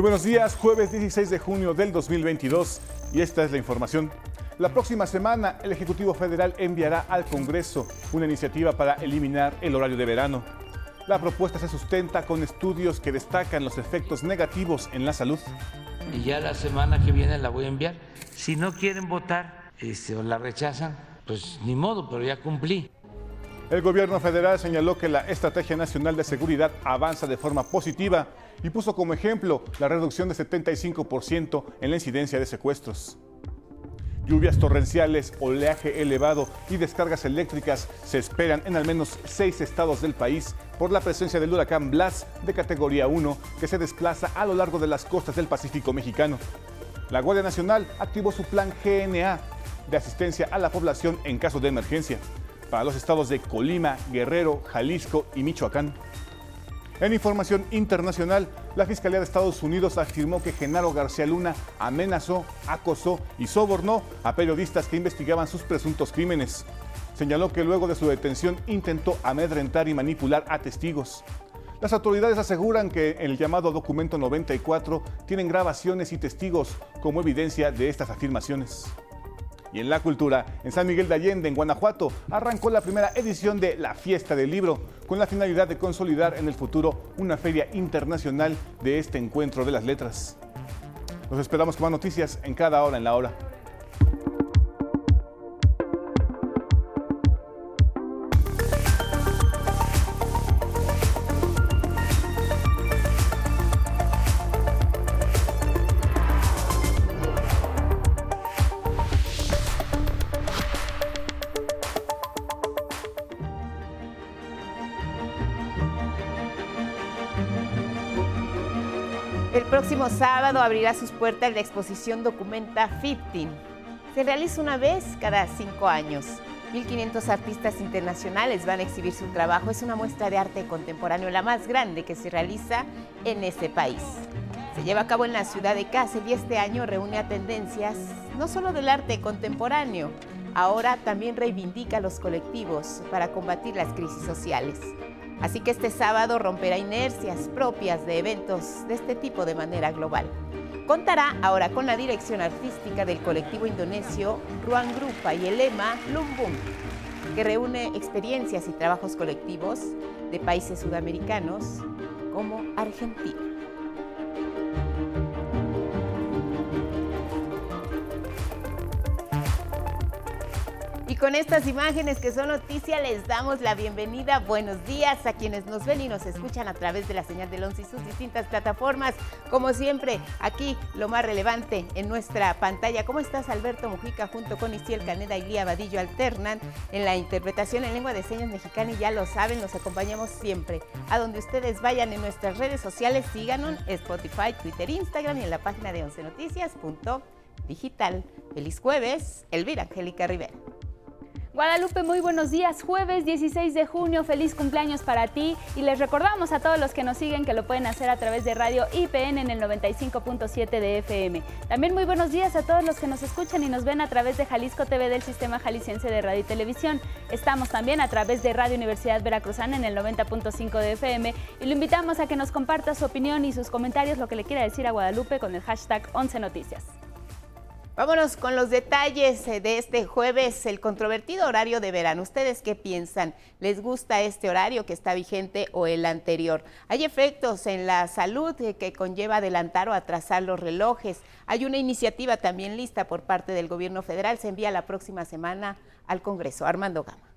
Muy buenos días, jueves 16 de junio del 2022 y esta es la información. La próxima semana el Ejecutivo Federal enviará al Congreso una iniciativa para eliminar el horario de verano. La propuesta se sustenta con estudios que destacan los efectos negativos en la salud. Y ya la semana que viene la voy a enviar. Si no quieren votar este, o la rechazan, pues ni modo, pero ya cumplí. El gobierno federal señaló que la Estrategia Nacional de Seguridad avanza de forma positiva y puso como ejemplo la reducción de 75% en la incidencia de secuestros. Lluvias torrenciales, oleaje elevado y descargas eléctricas se esperan en al menos seis estados del país por la presencia del huracán Blas de categoría 1 que se desplaza a lo largo de las costas del Pacífico mexicano. La Guardia Nacional activó su plan GNA de asistencia a la población en caso de emergencia para los estados de Colima, Guerrero, Jalisco y Michoacán. En información internacional, la Fiscalía de Estados Unidos afirmó que Genaro García Luna amenazó, acosó y sobornó a periodistas que investigaban sus presuntos crímenes. Señaló que luego de su detención intentó amedrentar y manipular a testigos. Las autoridades aseguran que el llamado documento 94 tienen grabaciones y testigos como evidencia de estas afirmaciones. Y en la cultura, en San Miguel de Allende, en Guanajuato, arrancó la primera edición de La Fiesta del Libro, con la finalidad de consolidar en el futuro una feria internacional de este encuentro de las letras. Nos esperamos con más noticias en cada hora en la hora. El próximo sábado abrirá sus puertas la exposición Documenta 15. Se realiza una vez cada cinco años. 1.500 artistas internacionales van a exhibir su trabajo. Es una muestra de arte contemporáneo, la más grande que se realiza en este país. Se lleva a cabo en la ciudad de Kassel y este año reúne a tendencias no solo del arte contemporáneo, ahora también reivindica a los colectivos para combatir las crisis sociales. Así que este sábado romperá inercias propias de eventos de este tipo de manera global. Contará ahora con la dirección artística del colectivo indonesio Ruang Grupa y el lema Lumbung, que reúne experiencias y trabajos colectivos de países sudamericanos como Argentina. Con estas imágenes que son noticia, les damos la bienvenida. Buenos días a quienes nos ven y nos escuchan a través de la señal del 11 y sus distintas plataformas. Como siempre, aquí lo más relevante en nuestra pantalla. ¿Cómo estás, Alberto Mujica, junto con Isiel Caneda y Lía Vadillo alternan en la interpretación en lengua de señas mexicana? Y ya lo saben, los acompañamos siempre. A donde ustedes vayan en nuestras redes sociales, síganos Spotify, Twitter, Instagram y en la página de 11 noticias.digital. Feliz jueves, Elvira Angélica Rivera. Guadalupe, muy buenos días. Jueves 16 de junio, feliz cumpleaños para ti. Y les recordamos a todos los que nos siguen que lo pueden hacer a través de Radio IPN en el 95.7 de FM. También muy buenos días a todos los que nos escuchan y nos ven a través de Jalisco TV del Sistema Jalisciense de Radio y Televisión. Estamos también a través de Radio Universidad Veracruzana en el 90.5 de FM. Y lo invitamos a que nos comparta su opinión y sus comentarios, lo que le quiera decir a Guadalupe con el hashtag 11 Noticias. Vámonos con los detalles eh, de este jueves, el controvertido horario de verano. ¿Ustedes qué piensan? ¿Les gusta este horario que está vigente o el anterior? Hay efectos en la salud eh, que conlleva adelantar o atrasar los relojes. Hay una iniciativa también lista por parte del gobierno federal. Se envía la próxima semana al Congreso. Armando Gama.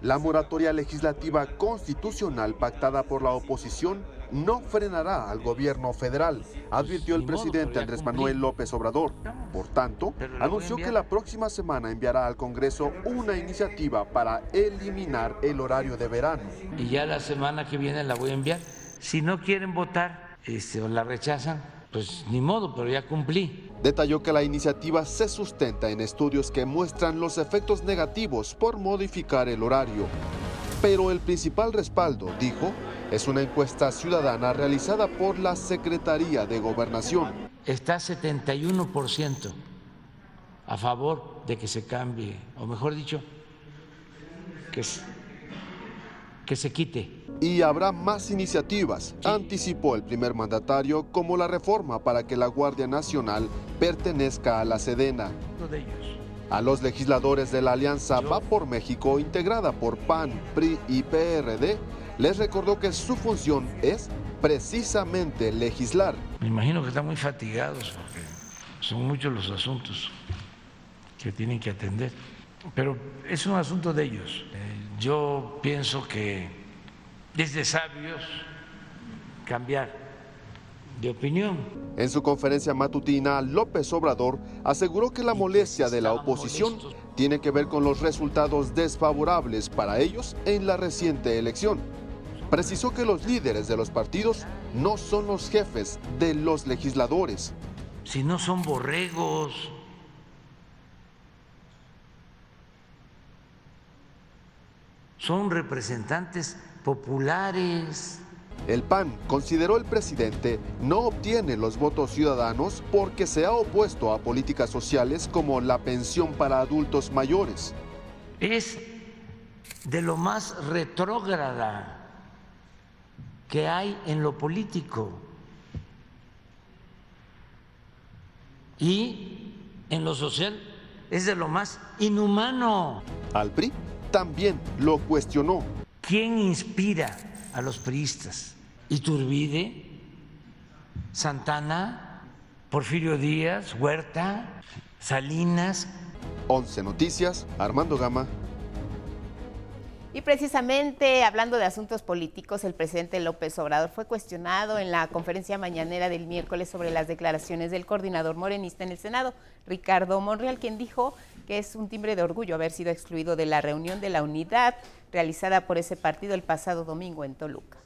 La moratoria legislativa constitucional pactada por la oposición no frenará al gobierno federal, advirtió el presidente Andrés Manuel López Obrador. Por tanto, anunció que la próxima semana enviará al Congreso una iniciativa para eliminar el horario de verano. Y ya la semana que viene la voy a enviar. Si no quieren votar este, o la rechazan, pues ni modo, pero ya cumplí. Detalló que la iniciativa se sustenta en estudios que muestran los efectos negativos por modificar el horario. Pero el principal respaldo, dijo, es una encuesta ciudadana realizada por la Secretaría de Gobernación. Está 71% a favor de que se cambie, o mejor dicho, que, que se quite Y habrá más iniciativas, anticipó el primer mandatario, como la reforma para que la Guardia Nacional pertenezca a la Sedena. A los legisladores de la Alianza Va por México, integrada por PAN, PRI y PRD, les recordó que su función es precisamente legislar. Me imagino que están muy fatigados porque son muchos los asuntos que tienen que atender, pero es un asunto de ellos. Eh, yo pienso que es de sabios cambiar de opinión. En su conferencia matutina, López Obrador aseguró que la molestia de la oposición tiene que ver con los resultados desfavorables para ellos en la reciente elección precisó que los líderes de los partidos no son los jefes de los legisladores. Si no son borregos, son representantes populares. El PAN consideró el presidente no obtiene los votos ciudadanos porque se ha opuesto a políticas sociales como la pensión para adultos mayores. Es de lo más retrógrada que hay en lo político y en lo social es de lo más inhumano. Al PRI también lo cuestionó. ¿Quién inspira a los priistas? Iturbide, Santana, Porfirio Díaz, Huerta, Salinas. 11 Noticias, Armando Gama, y precisamente hablando de asuntos políticos, el presidente López Obrador fue cuestionado en la conferencia mañanera del miércoles sobre las declaraciones del coordinador morenista en el Senado, Ricardo Monreal, quien dijo que es un timbre de orgullo haber sido excluido de la reunión de la unidad realizada por ese partido el pasado domingo en Toluca.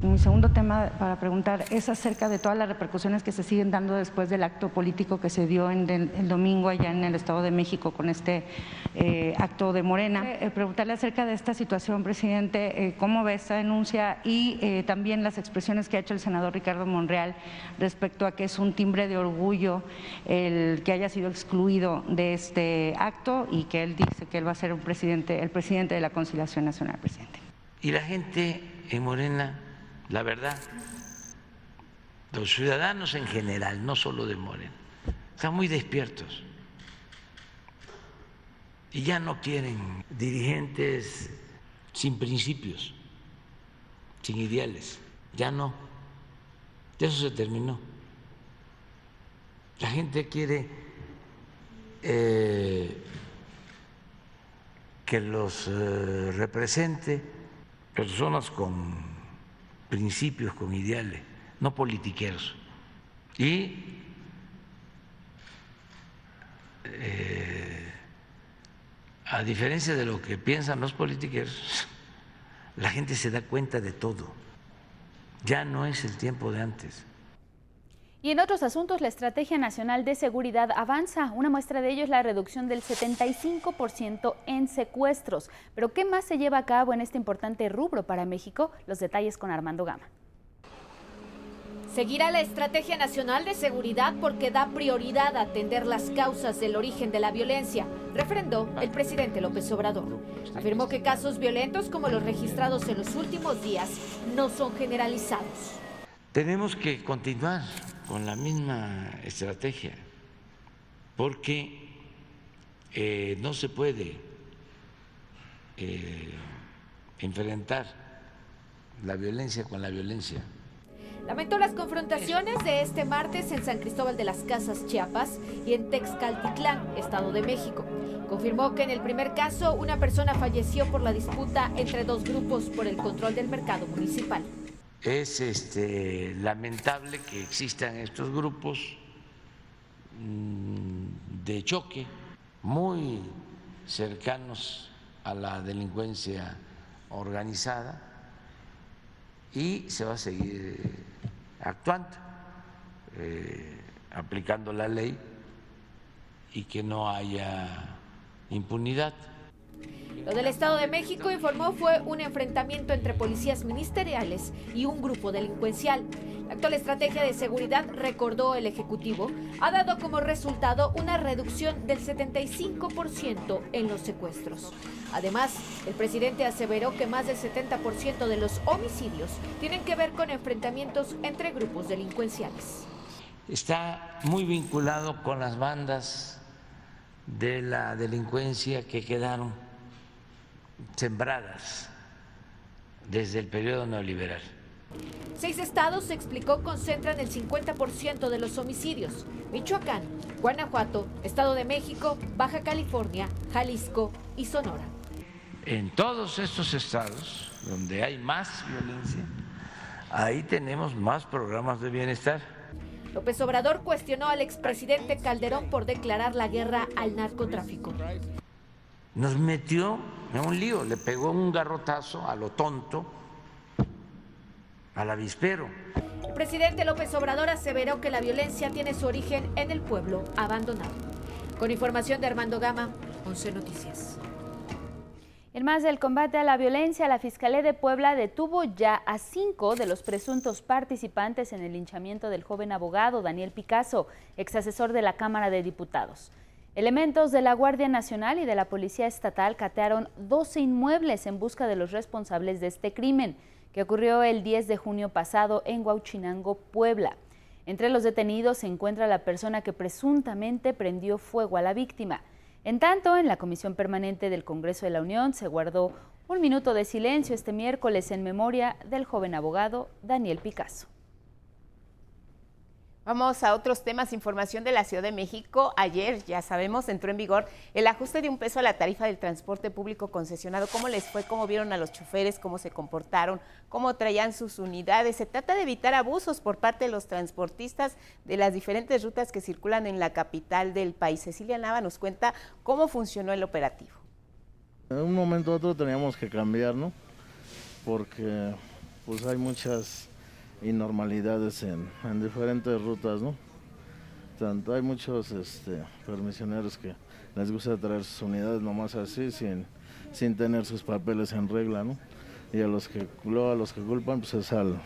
Mi segundo tema para preguntar es acerca de todas las repercusiones que se siguen dando después del acto político que se dio en el, domingo allá en el Estado de México con este eh, acto de Morena. Eh, preguntarle acerca de esta situación, presidente, eh, cómo ve esta denuncia y también las expresiones que ha hecho el senador Ricardo Monreal respecto a que es un timbre de orgullo el que haya sido excluido de este acto y que él dice que él va a ser un presidente, el presidente de la Conciliación Nacional, presidente. Y la gente en Morena la verdad, los ciudadanos en general, no solo de Morena, están muy despiertos. Y ya no quieren dirigentes sin principios, sin ideales, ya no, ya eso se terminó. La gente quiere eh, que los eh, represente personas con principios, con ideales, no politiqueros. Y eh, a diferencia de lo que piensan los politiqueros, la gente se da cuenta de todo. Ya no es el tiempo de antes. Y en otros asuntos, la Estrategia Nacional de Seguridad avanza. Una muestra de ello es la reducción del 75% en secuestros. Pero ¿qué más se lleva a cabo en este importante rubro para México? Los detalles con Armando Gama. Seguirá la Estrategia Nacional de Seguridad porque da prioridad a atender las causas del origen de la violencia, refrendó el presidente López Obrador. Afirmó que casos violentos como los registrados en los últimos días no son generalizados. Tenemos que continuar con la misma estrategia, porque eh, no se puede eh, enfrentar la violencia con la violencia. Lamentó las confrontaciones de este martes en San Cristóbal de las Casas, Chiapas, y en Texcaltitlán, Estado de México. Confirmó que en el primer caso una persona falleció por la disputa entre dos grupos por el control del mercado municipal. Es este, lamentable que existan estos grupos mm, de choque muy cercanos a la delincuencia organizada y se va a seguir actuando, eh, aplicando la ley y que no haya impunidad. Lo del Estado de México informó fue un enfrentamiento entre policías ministeriales y un grupo delincuencial. La actual estrategia de seguridad, recordó el Ejecutivo, ha dado como resultado una reducción del 75% en los secuestros. Además, el presidente aseveró que más del 70% de los homicidios tienen que ver con enfrentamientos entre grupos delincuenciales. Está muy vinculado con las bandas de la delincuencia que quedaron sembradas desde el periodo neoliberal. Seis estados, se explicó, concentran el 50% de los homicidios. Michoacán, Guanajuato, Estado de México, Baja California, Jalisco y Sonora. En todos estos estados donde hay más violencia, ahí tenemos más programas de bienestar. López Obrador cuestionó al expresidente Calderón por declarar la guerra al narcotráfico. Nos metió en un lío, le pegó un garrotazo a lo tonto, al avispero. El presidente López Obrador aseveró que la violencia tiene su origen en el pueblo abandonado. Con información de Armando Gama, 11 Noticias. En más del combate a la violencia, la Fiscalía de Puebla detuvo ya a cinco de los presuntos participantes en el linchamiento del joven abogado Daniel Picasso, ex asesor de la Cámara de Diputados. Elementos de la Guardia Nacional y de la Policía Estatal catearon 12 inmuebles en busca de los responsables de este crimen, que ocurrió el 10 de junio pasado en Huauchinango, Puebla. Entre los detenidos se encuentra la persona que presuntamente prendió fuego a la víctima. En tanto, en la Comisión Permanente del Congreso de la Unión se guardó un minuto de silencio este miércoles en memoria del joven abogado Daniel Picasso. Vamos a otros temas. Información de la Ciudad de México. Ayer, ya sabemos, entró en vigor el ajuste de un peso a la tarifa del transporte público concesionado. ¿Cómo les fue? ¿Cómo vieron a los choferes? ¿Cómo se comportaron? ¿Cómo traían sus unidades? Se trata de evitar abusos por parte de los transportistas de las diferentes rutas que circulan en la capital del país. Cecilia Nava nos cuenta cómo funcionó el operativo. En un momento u otro teníamos que cambiar, ¿no? Porque pues hay muchas normalidades en, en diferentes rutas, ¿no? Tanto hay muchos este, permisioneros que les gusta traer sus unidades nomás así, sin, sin tener sus papeles en regla, ¿no? Y a los que, luego a los que culpan, pues es al,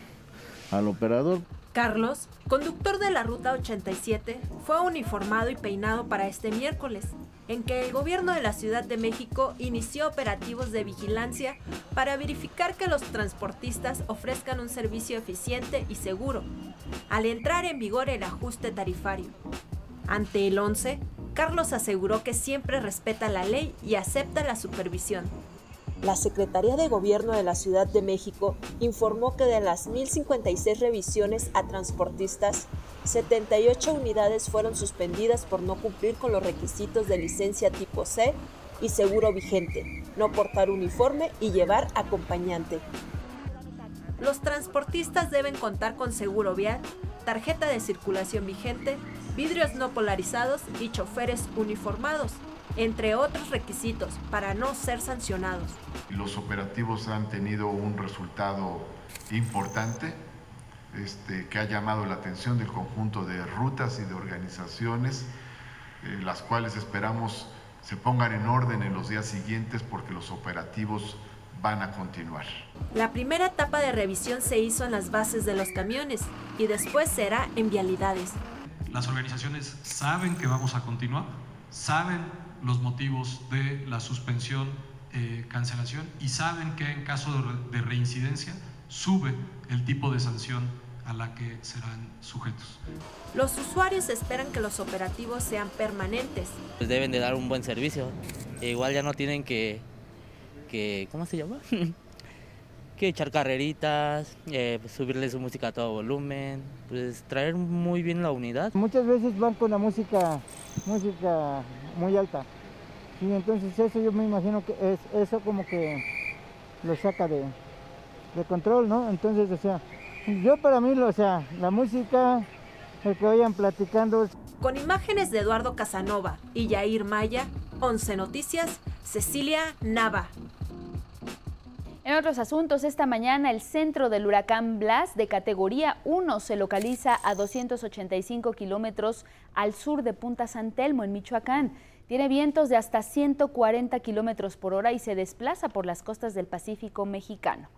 al operador. Carlos, conductor de la Ruta 87, fue uniformado y peinado para este miércoles, en que el gobierno de la Ciudad de México inició operativos de vigilancia para verificar que los transportistas ofrezcan un servicio eficiente y seguro, al entrar en vigor el ajuste tarifario. Ante el 11, Carlos aseguró que siempre respeta la ley y acepta la supervisión. La Secretaría de Gobierno de la Ciudad de México informó que de las 1.056 revisiones a transportistas, 78 unidades fueron suspendidas por no cumplir con los requisitos de licencia tipo C y seguro vigente, no portar uniforme y llevar acompañante. Los transportistas deben contar con seguro vial, tarjeta de circulación vigente, vidrios no polarizados y choferes uniformados entre otros requisitos, para no ser sancionados. Los operativos han tenido un resultado importante este, que ha llamado la atención del conjunto de rutas y de organizaciones, eh, las cuales esperamos se pongan en orden en los días siguientes porque los operativos van a continuar. La primera etapa de revisión se hizo en las bases de los camiones y después será en vialidades. Las organizaciones saben que vamos a continuar, saben los motivos de la suspensión, eh, cancelación y saben que en caso de, reincidencia sube el tipo de sanción a la que serán sujetos. Los usuarios esperan que los operativos sean permanentes. Pues deben de dar un buen servicio. E igual ya no tienen que, que ¿cómo se llama? que echar carreritas, eh, subirle su música a todo volumen, pues traer muy bien la unidad. Muchas veces van con la música, música muy alta. Y entonces eso yo me imagino que es eso como que lo saca de, de control, ¿no? Entonces, o sea, yo para mí, o sea, la música, el que vayan platicando. Con imágenes de Eduardo Casanova y Yair Maya, 11 Noticias, Cecilia Nava. En otros asuntos, esta mañana el centro del huracán Blas de categoría 1 se localiza a 285 kilómetros al sur de Punta San Telmo, en Michoacán Tiene vientos de hasta 140 kilómetros por hora y se desplaza por las costas del Pacífico mexicano.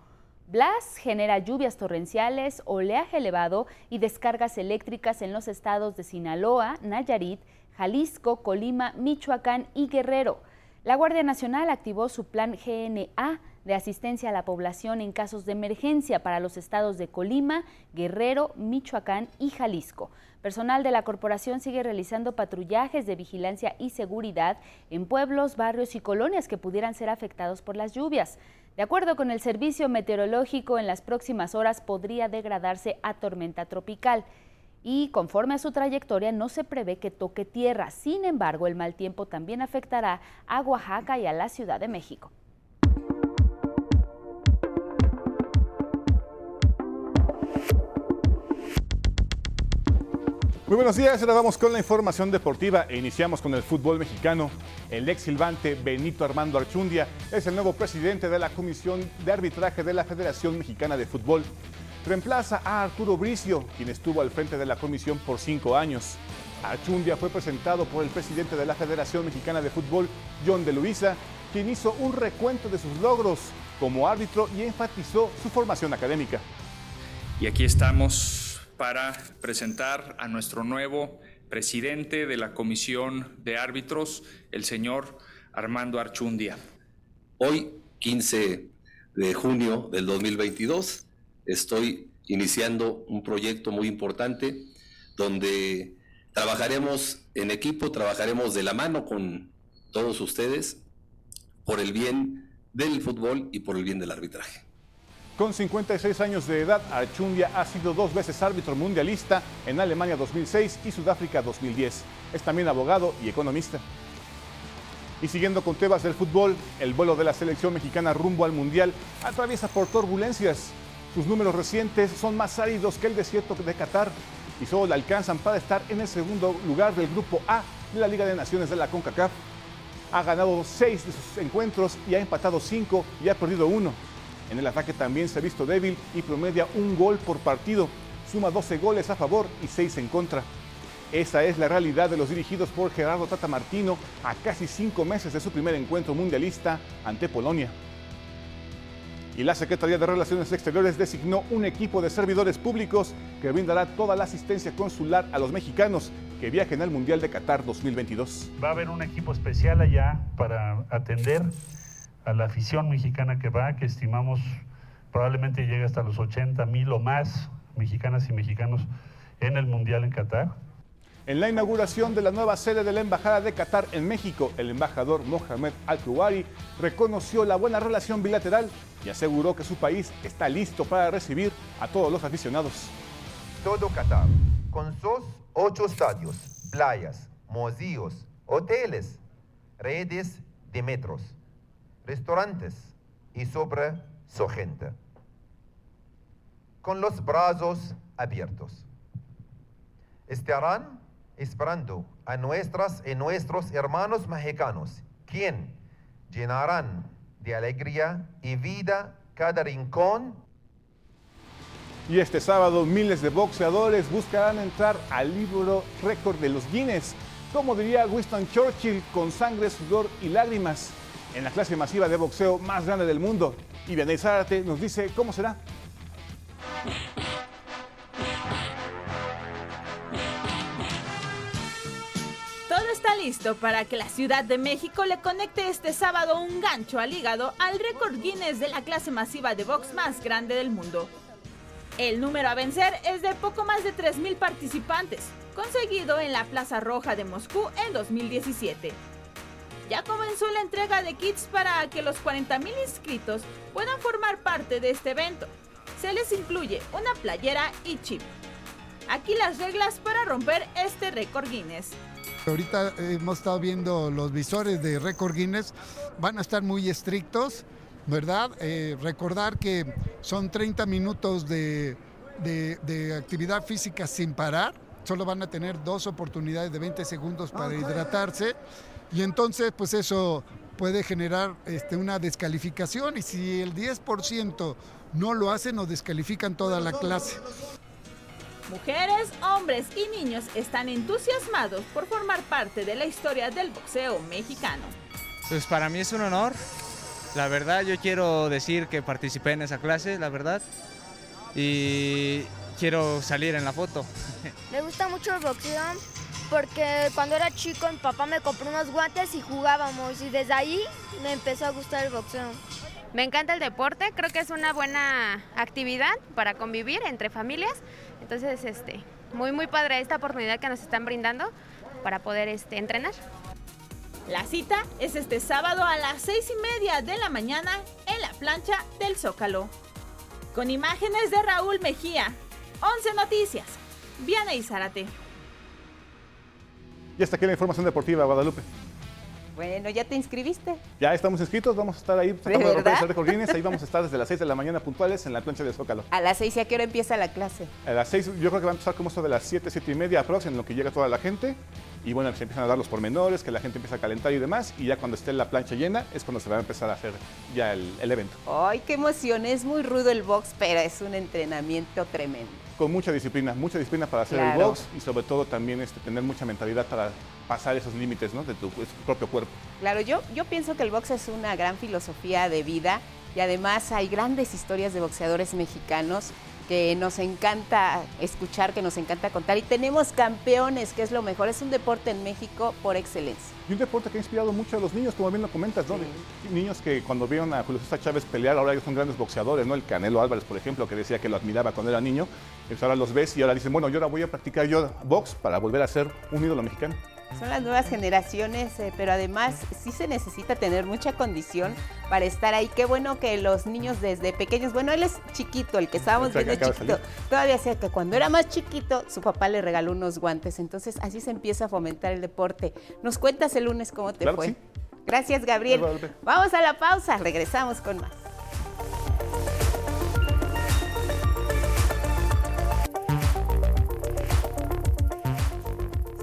Blas genera lluvias torrenciales, oleaje elevado y descargas eléctricas en los estados de Sinaloa, Nayarit, Jalisco, Colima, Michoacán y Guerrero. La Guardia Nacional activó su plan GNA de asistencia a la población en casos de emergencia para los estados de Colima, Guerrero, Michoacán y Jalisco. Personal de la corporación sigue realizando patrullajes de vigilancia y seguridad en pueblos, barrios y colonias que pudieran ser afectados por las lluvias. De acuerdo con el Servicio Meteorológico, en las próximas horas podría degradarse a tormenta tropical y conforme a su trayectoria no se prevé que toque tierra. Sin embargo, el mal tiempo también afectará a Oaxaca y a la Ciudad de México. Muy buenos días, ahora vamos con la información deportiva e iniciamos con el fútbol mexicano. El ex silbante Benito Armando Archundia es el nuevo presidente de la Comisión de Arbitraje de la Federación Mexicana de Fútbol. Reemplaza a Arturo Bricio, quien estuvo al frente de la comisión por cinco años. Archundia fue presentado por el presidente de la Federación Mexicana de Fútbol, John de Luisa, quien hizo un recuento de sus logros como árbitro y enfatizó su formación académica. Y aquí estamos para presentar a nuestro nuevo presidente de la Comisión de Árbitros, el señor Armando Archundia. Hoy, 15 de junio del 2022, estoy iniciando un proyecto muy importante donde trabajaremos en equipo, trabajaremos de la mano con todos ustedes por el bien del fútbol y por el bien del arbitraje. Con 56 años de edad, Archundia ha sido dos veces árbitro mundialista en Alemania 2006 y Sudáfrica 2010. Es también abogado y economista. Y siguiendo con temas del fútbol, el vuelo de la selección mexicana rumbo al Mundial atraviesa por turbulencias. Sus números recientes son más áridos que el desierto de Qatar y solo le alcanzan para estar en el segundo lugar del Grupo A de la Liga de Naciones de la CONCACAF. Ha ganado seis de sus encuentros y ha empatado cinco y ha perdido uno. En el ataque también se ha visto débil y promedia un gol por partido. Suma 12 goles a favor y 6 en contra. Esa es la realidad de los dirigidos por Gerardo Tata Martino a casi cinco meses de su primer encuentro mundialista ante Polonia. Y la Secretaría de Relaciones Exteriores designó un equipo de servidores públicos que brindará toda la asistencia consular a los mexicanos que viajen al Mundial de Qatar 2022. Va a haber un equipo especial allá para atender a la afición mexicana que va, que estimamos probablemente llegue hasta los 80 mil o más mexicanas y mexicanos en el Mundial en Qatar. En la inauguración de la nueva sede de la Embajada de Qatar en México, el embajador Mohamed Al-Kuwari reconoció la buena relación bilateral y aseguró que su país está listo para recibir a todos los aficionados. Todo Qatar, con sus ocho estadios, playas, museos, hoteles, redes de metros, restaurantes y sobre su gente, con los brazos abiertos. Estarán esperando a nuestras y nuestros hermanos mexicanos, quien llenarán de alegría y vida cada rincón. Y este sábado miles de boxeadores buscarán entrar al libro récord de los Guinness, como diría Winston Churchill, con sangre, sudor y lágrimas en la clase masiva de boxeo más grande del mundo. Y Vianey Zárate nos dice cómo será. Todo está listo para que la Ciudad de México le conecte este sábado un gancho al hígado al récord Guinness de la clase masiva de box más grande del mundo. El número a vencer es de poco más de 3.000 participantes, conseguido en la Plaza Roja de Moscú en 2017 ya comenzó la entrega de kits para que los 40.000 inscritos puedan formar parte de este evento. Se les incluye una playera y chip. Aquí las reglas para romper este récord Guinness. Ahorita hemos estado viendo los visores de récord Guinness, van a estar muy estrictos, ¿verdad? Eh, recordar que son 30 minutos de, de, actividad física sin parar, solo van a tener dos oportunidades de 20 segundos para hidratarse y entonces, pues eso puede generar este, una descalificación y si el 10% no lo hace, nos descalifican toda la clase. Mujeres, hombres y niños están entusiasmados por formar parte de la historia del boxeo mexicano. Pues para mí es un honor. La verdad, yo quiero decir que participé en esa clase, la verdad. Y quiero salir en la foto. Me gusta mucho el boxeo porque cuando era chico mi papá me compró unos guantes y jugábamos y desde ahí me empezó a gustar el boxeo. Me encanta el deporte, creo que es una buena actividad para convivir entre familias. Entonces, este, muy muy padre esta oportunidad que nos están brindando para poder este, entrenar. La cita es este sábado a las seis y media de la mañana en la plancha del Zócalo. Con imágenes de Raúl Mejía, 11 Noticias, Viana y Zárate. Y hasta aquí la información deportiva, Guadalupe. Bueno, ¿ya te inscribiste? Ya estamos inscritos, vamos a estar ahí sacando de de récord Guinness. Ahí vamos a estar desde las 6 de la mañana puntuales en la plancha de Zócalo. A las 6, ¿y a qué hora empieza la clase? A las 6, yo creo que va a empezar como esto de las 7, 7 y media aprox, en lo que llega toda la gente. Y bueno, se empiezan a dar los pormenores, que la gente empieza a calentar y demás. Y ya cuando esté la plancha llena es cuando se va a empezar a hacer ya el, el evento. ¡Ay, qué emoción! Es muy rudo el box, pero es un entrenamiento tremendo con mucha disciplina, mucha disciplina para hacer el box y sobre todo también este, tener mucha mentalidad para pasar esos límites ¿no? de tu, tu, propio cuerpo. Claro, yo, yo pienso que el box es una gran filosofía de vida y además hay grandes historias de boxeadores mexicanos que nos encanta escuchar, que nos encanta contar. Y tenemos campeones, que es lo mejor. Es un deporte en México por excelencia. Y un deporte que ha inspirado mucho a los niños, como bien lo comentas, ¿no? Niños que cuando vieron a Julio César Chávez pelear, ahora ellos son grandes boxeadores, ¿no? El Canelo Álvarez, por ejemplo, que decía que lo admiraba cuando era niño. Pues ahora los ves y ahora dicen, bueno, yo ahora voy a practicar yo box para volver a ser un ídolo mexicano. Son las nuevas generaciones, eh, pero además sí se necesita tener mucha condición para estar ahí. Qué bueno que los niños desde pequeños, bueno, él es chiquito, el que estábamos viendo chiquito, todavía sea que cuando era más chiquito su papá le regaló unos guantes, entonces así se empieza a fomentar el deporte. Nos cuentas el lunes cómo te fue. Gracias, Gabriel. Vamos a la pausa, regresamos con más.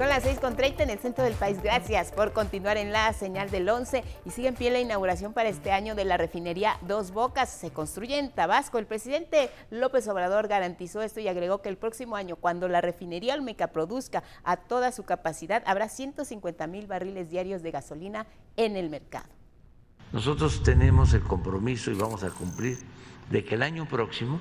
Son las 6.30 en el centro del país. Gracias por continuar en la señal del 11 y sigue en pie la inauguración para este año de la refinería Dos Bocas. Se construye en Tabasco. El presidente López Obrador garantizó esto y agregó que el próximo año, cuando la refinería Olmeca produzca a toda su capacidad, habrá 150 mil barriles diarios de gasolina en el mercado. Nosotros tenemos el compromiso y vamos a cumplir de que el año próximo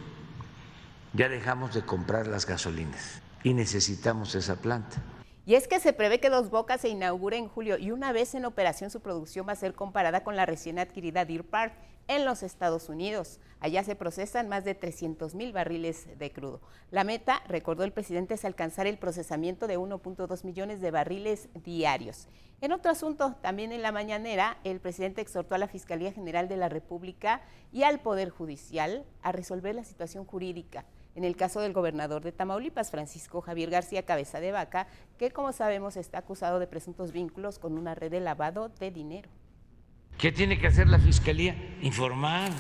ya dejamos de comprar las gasolinas y necesitamos esa planta. Y es que se prevé que Dos Bocas se inaugure en julio y una vez en operación su producción va a ser comparada con la recién adquirida Deer Park en los Estados Unidos. Allá se procesan más de 300 mil barriles de crudo. La meta, recordó el presidente, es alcanzar el procesamiento de 1.2 millones de barriles diarios. En otro asunto, también en la mañanera, el presidente exhortó a la Fiscalía General de la República y al Poder Judicial a resolver la situación jurídica en el caso del gobernador de Tamaulipas, Francisco Javier García Cabeza de Vaca, que como sabemos está acusado de presuntos vínculos con una red de lavado de dinero. ¿Qué tiene que hacer la Fiscalía? Informar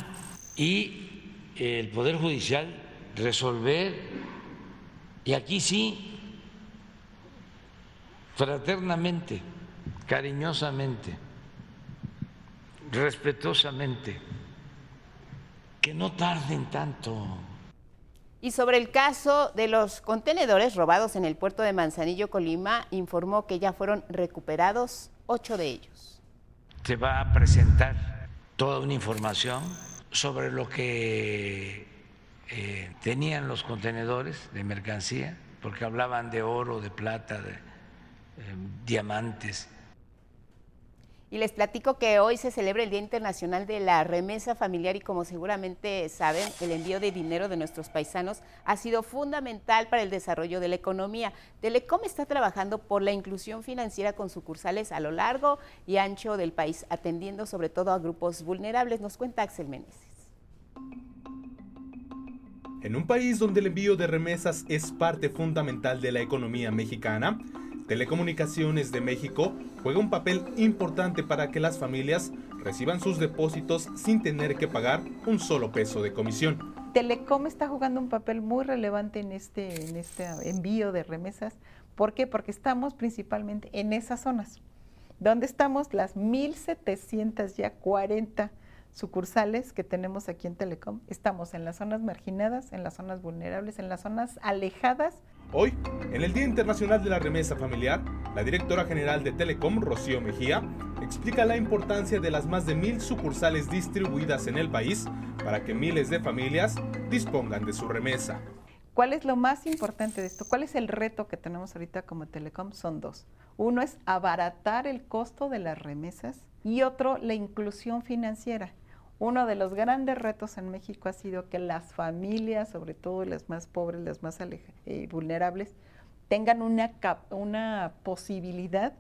y el Poder Judicial resolver. Y aquí sí, fraternamente, cariñosamente, respetuosamente, que no tarden tanto. Y sobre el caso de los contenedores robados en el puerto de Manzanillo, Colima, informó que ya fueron recuperados ocho de ellos. Se va a presentar toda una información sobre lo que eh, tenían los contenedores de mercancía, porque hablaban de oro, de plata, de eh, diamantes, y les platico que hoy se celebra el Día Internacional de la Remesa Familiar y como seguramente saben, el envío de dinero de nuestros paisanos ha sido fundamental para el desarrollo de la economía. Telecom está trabajando por la inclusión financiera con sucursales a lo largo y ancho del país, atendiendo sobre todo a grupos vulnerables. Nos cuenta Axel Meneses. En un país donde el envío de remesas es parte fundamental de la economía mexicana, Telecomunicaciones de México juega un papel importante para que las familias reciban sus depósitos sin tener que pagar un solo peso de comisión. Telecom está jugando un papel muy relevante en este, en este envío de remesas. ¿Por qué? Porque estamos principalmente en esas zonas, donde estamos las 1.700 ya 40 sucursales que tenemos aquí en Telecom. Estamos en las zonas marginadas, en las zonas vulnerables, en las zonas alejadas. Hoy, en el Día Internacional de la Remesa Familiar, la directora general de Telecom, Rocío Mejía, explica la importancia de las más de mil sucursales distribuidas en el país para que miles de familias dispongan de su remesa. ¿Cuál es lo más importante de esto? ¿Cuál es el reto que tenemos ahorita como Telecom? Son dos. Uno es abaratar el costo de las remesas y otro la inclusión financiera. Uno de los grandes retos en México ha sido que las familias, sobre todo las más pobres, las más eh, vulnerables, tengan una, una posibilidad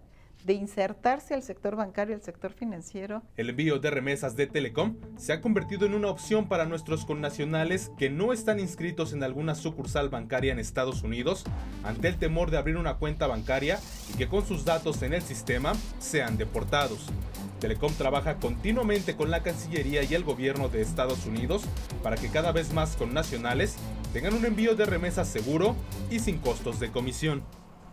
de insertarse al sector bancario, al sector financiero. El envío de remesas de Telecom se ha convertido en una opción para nuestros connacionales que no están inscritos en alguna sucursal bancaria en Estados Unidos ante el temor de abrir una cuenta bancaria y que con sus datos en el sistema sean deportados. Telecom trabaja continuamente con la Cancillería y el gobierno de Estados Unidos para que cada vez más connacionales tengan un envío de remesas seguro y sin costos de comisión.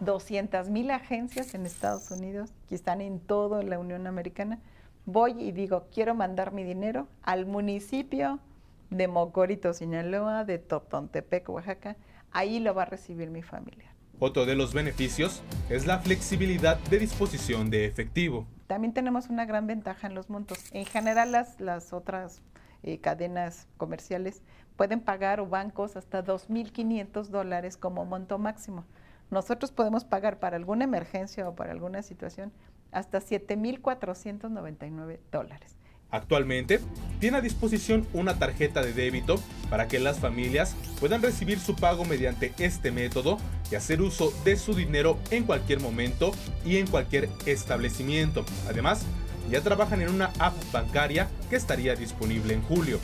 200 mil agencias en Estados Unidos que están en toda la Unión Americana. Voy y digo, quiero mandar mi dinero al municipio de Mocorito, Sinaloa, de Totontepec, Oaxaca. Ahí lo va a recibir mi familia. Otro de los beneficios es la flexibilidad de disposición de efectivo. También tenemos una gran ventaja en los montos. En general las, otras eh, cadenas comerciales pueden pagar o bancos hasta 2.500 dólares como monto máximo. Nosotros podemos pagar para alguna emergencia o para alguna situación hasta 7.499 dólares. Actualmente tiene a disposición una tarjeta de débito para que las familias puedan recibir su pago mediante este método y hacer uso de su dinero en cualquier momento y en cualquier establecimiento. Además, ya trabajan en una app bancaria que estaría disponible en julio.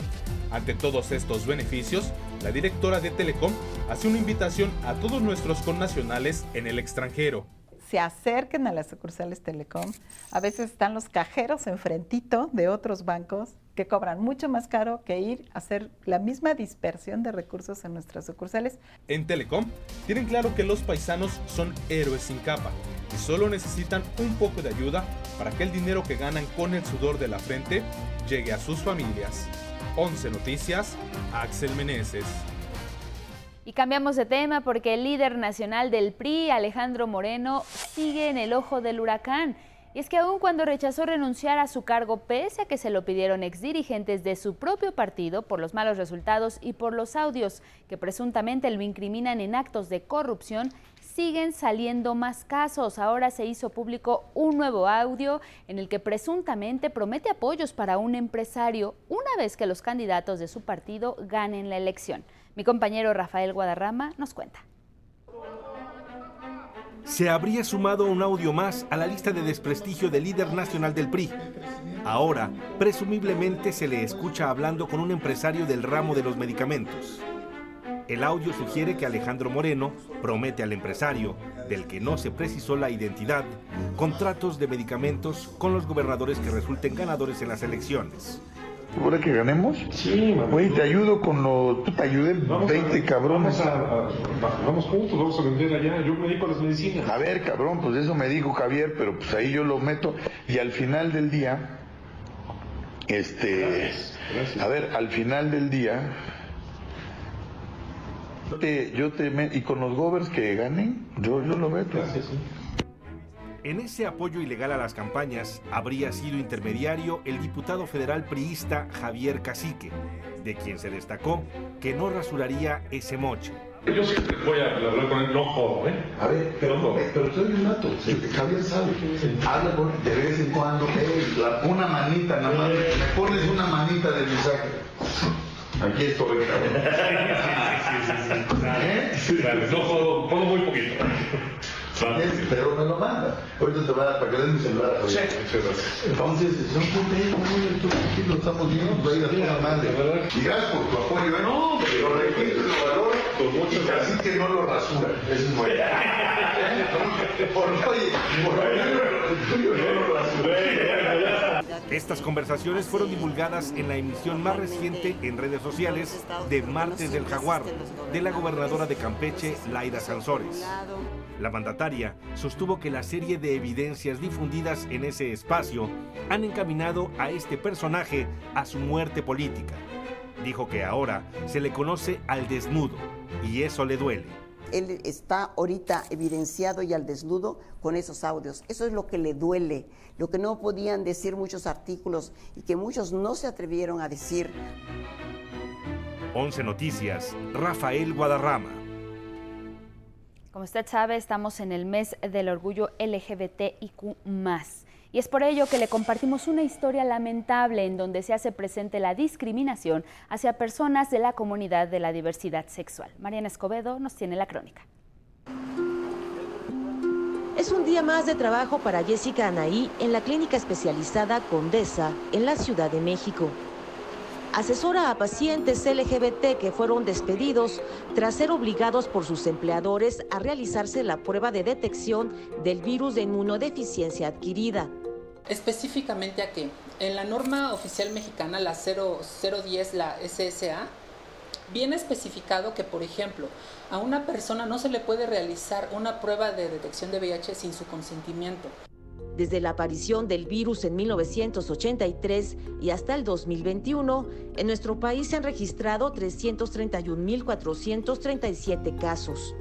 Ante todos estos beneficios, la directora de Telecom hace una invitación a todos nuestros connacionales en el extranjero. Se acerquen a las sucursales Telecom. A veces están los cajeros enfrentito de otros bancos que cobran mucho más caro que ir a hacer la misma dispersión de recursos en nuestras sucursales. En Telecom tienen claro que los paisanos son héroes sin capa y solo necesitan un poco de ayuda para que el dinero que ganan con el sudor de la frente llegue a sus familias. 11 Noticias, Axel Meneses. Y cambiamos de tema porque el líder nacional del PRI, Alejandro Moreno, sigue en el ojo del huracán. Y es que aun cuando rechazó renunciar a su cargo, pese a que se lo pidieron exdirigentes de su propio partido por los malos resultados y por los audios que presuntamente lo incriminan en actos de corrupción, siguen saliendo más casos. Ahora se hizo público un nuevo audio en el que presuntamente promete apoyos para un empresario una vez que los candidatos de su partido ganen la elección. Mi compañero Rafael Guadarrama nos cuenta. Se habría sumado un audio más a la lista de desprestigio del líder nacional del PRI. Ahora, presumiblemente se le escucha hablando con un empresario del ramo de los medicamentos. El audio sugiere que Alejandro Moreno promete al empresario, del que no se precisó la identidad, contratos de medicamentos con los gobernadores que resulten ganadores en las elecciones. ¿Ahora que ganemos? Sí, Güey, te ayudo con lo... Te ayudé 20 cabrones. Vamos, juntos, vamos a vender allá. Yo me dedico a las medicinas. A ver, cabrón, pues eso me dijo Javier, pero pues ahí yo lo meto. Y al final del día, este... A ver, al final del día yo te, yo te y con los govers que ganen, yo, yo lo meto. En ese apoyo ilegal a las campañas habría sido intermediario el diputado federal priista Javier Cacique, de quien se destacó que no rasuraría ese moche. Yo siempre voy a hablar con él, no jodo, ¿eh? A ver, pero, no, pero soy un nato, Javier sabe. Habla con de vez en cuando, una manita nada más, me pones una manita de mensaje. Aquí estoy. Sí, ¿Eh? No jodo, jodo muy poquito. Pero me lo manda. Ahorita te va a para que des mi celular. Sí, Entonces, son tú lo estamos viendo, va a ir a toda madre. Y gracias por tu apoyo. No, pero lo requiero, lo valoro. Con mucho Así que no lo rasura. Eso es bueno. por, oye, por no lo rasura. Estas conversaciones fueron divulgadas en la emisión más reciente en redes sociales de Martes del Jaguar, de la gobernadora de Campeche, Laida Sansores. La mandataria sostuvo que la serie de evidencias difundidas en ese espacio han encaminado a este personaje a su muerte política. Dijo que ahora se le conoce al desnudo y eso le duele. Él está ahorita evidenciado y al desnudo con esos audios. Eso es lo que le duele, lo que no podían decir muchos artículos y que muchos no se atrevieron a decir. 11 Noticias, Rafael Guadarrama. Como usted sabe, estamos en el mes del orgullo LGBTIQ y es por ello que le compartimos una historia lamentable en donde se hace presente la discriminación hacia personas de la comunidad de la diversidad sexual. Mariana Escobedo nos tiene la crónica. Es un día más de trabajo para Jessica Anaí en la clínica especializada Condesa en la Ciudad de México. Asesora a pacientes LGBT que fueron despedidos tras ser obligados por sus empleadores a realizarse la prueba de detección del virus de inmunodeficiencia adquirida. Específicamente a qué? En la norma oficial mexicana, la 010, la SSA, viene especificado que, por ejemplo, a una persona no se le puede realizar una prueba de detección de VIH sin su consentimiento. Desde la aparición del virus en 1983 y hasta el 2021, en nuestro país se han registrado 331.437 casos.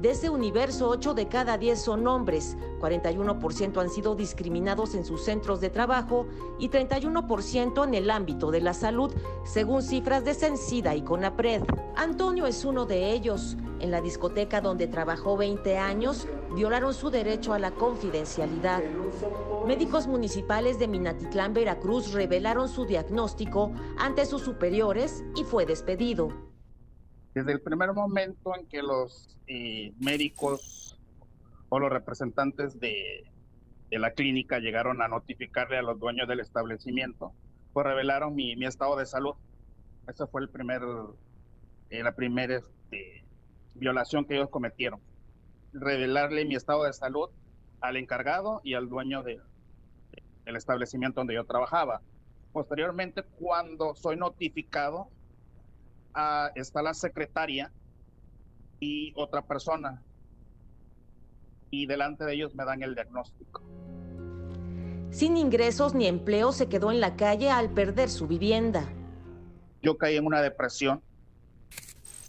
De ese universo, 8 de cada 10 son hombres, 41% han sido discriminados en sus centros de trabajo y 31% en el ámbito de la salud, según cifras de Censida y Conapred. Antonio es uno de ellos. En la discoteca donde trabajó 20 años, violaron su derecho a la confidencialidad. Médicos municipales de Minatitlán, Veracruz, revelaron su diagnóstico ante sus superiores y fue despedido. Desde el primer momento en que los eh, médicos o los representantes de, la clínica llegaron a notificarle a los dueños del establecimiento, pues revelaron mi, estado de salud. Esa fue el primer, eh, la primera este, violación que ellos cometieron. Revelarle mi estado de salud al encargado y al dueño del establecimiento donde yo trabajaba. Posteriormente, cuando soy notificado, ah, está la secretaria y otra persona. Y delante de ellos me dan el diagnóstico. Sin ingresos ni empleo se quedó en la calle al perder su vivienda. Yo caí en una depresión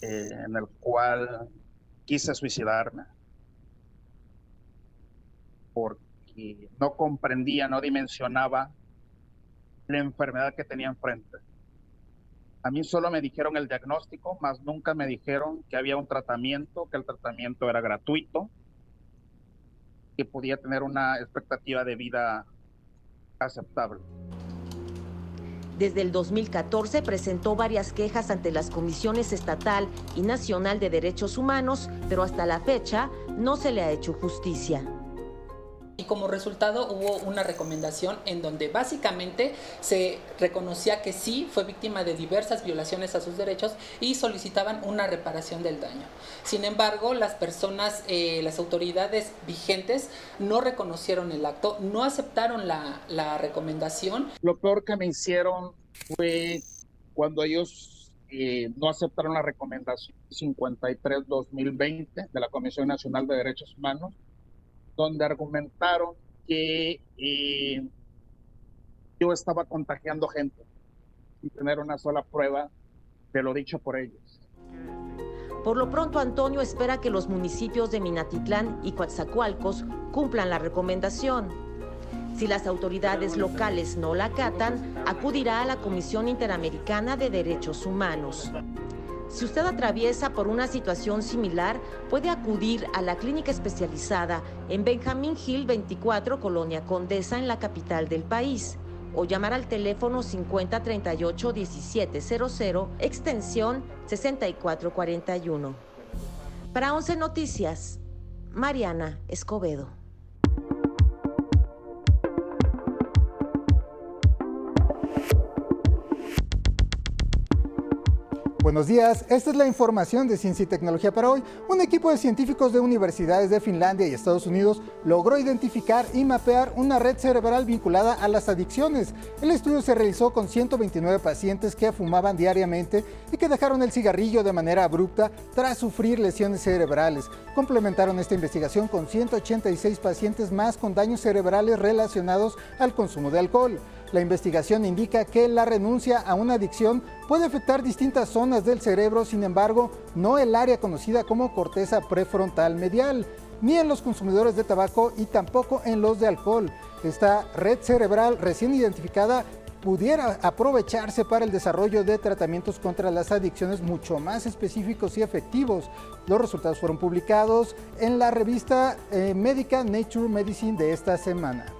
eh, en el cual quise suicidarme porque no comprendía, no dimensionaba la enfermedad que tenía enfrente. A mí solo me dijeron el diagnóstico, más nunca me dijeron que había un tratamiento, que el tratamiento era gratuito, que podía tener una expectativa de vida aceptable. Desde el 2014 presentó varias quejas ante las comisiones estatal y nacional de derechos humanos, pero hasta la fecha no se le ha hecho justicia y como resultado hubo una recomendación en donde básicamente se reconocía que sí fue víctima de diversas violaciones a sus derechos y solicitaban una reparación del daño. Sin embargo, las personas, eh, las autoridades vigentes no reconocieron el acto, no aceptaron la, recomendación. Lo peor que me hicieron fue cuando ellos eh, no aceptaron la recomendación 53-2020 de la Comisión Nacional de Derechos Humanos donde argumentaron que eh, yo estaba contagiando gente sin tener una sola prueba de lo dicho por ellos. Por lo pronto, Antonio espera que los municipios de Minatitlán y Coatzacoalcos cumplan la recomendación. Si las autoridades locales no la acatan, acudirá a la Comisión Interamericana de Derechos Humanos. Si usted atraviesa por una situación similar, puede acudir a la clínica especializada en Benjamín Hill 24, Colonia Condesa, en la capital del país, o llamar al teléfono 5038-1700, extensión 6441. Para 11 Noticias, Mariana Escobedo. Buenos días, esta es la información de Ciencia y Tecnología para hoy. Un equipo de científicos de universidades de Finlandia y Estados Unidos logró identificar y mapear una red cerebral vinculada a las adicciones. El estudio se realizó con 129 pacientes que fumaban diariamente y que dejaron el cigarrillo de manera abrupta tras sufrir lesiones cerebrales. Complementaron esta investigación con 186 pacientes más con daños cerebrales relacionados al consumo de alcohol. La investigación indica que la renuncia a una adicción puede afectar distintas zonas del cerebro, sin embargo, no el área conocida como corteza prefrontal medial, ni en los consumidores de tabaco y tampoco en los de alcohol. Esta red cerebral recién identificada pudiera aprovecharse para el desarrollo de tratamientos contra las adicciones mucho más específicos y efectivos. Los resultados fueron publicados en la revista eh, médica Nature Medicine de esta semana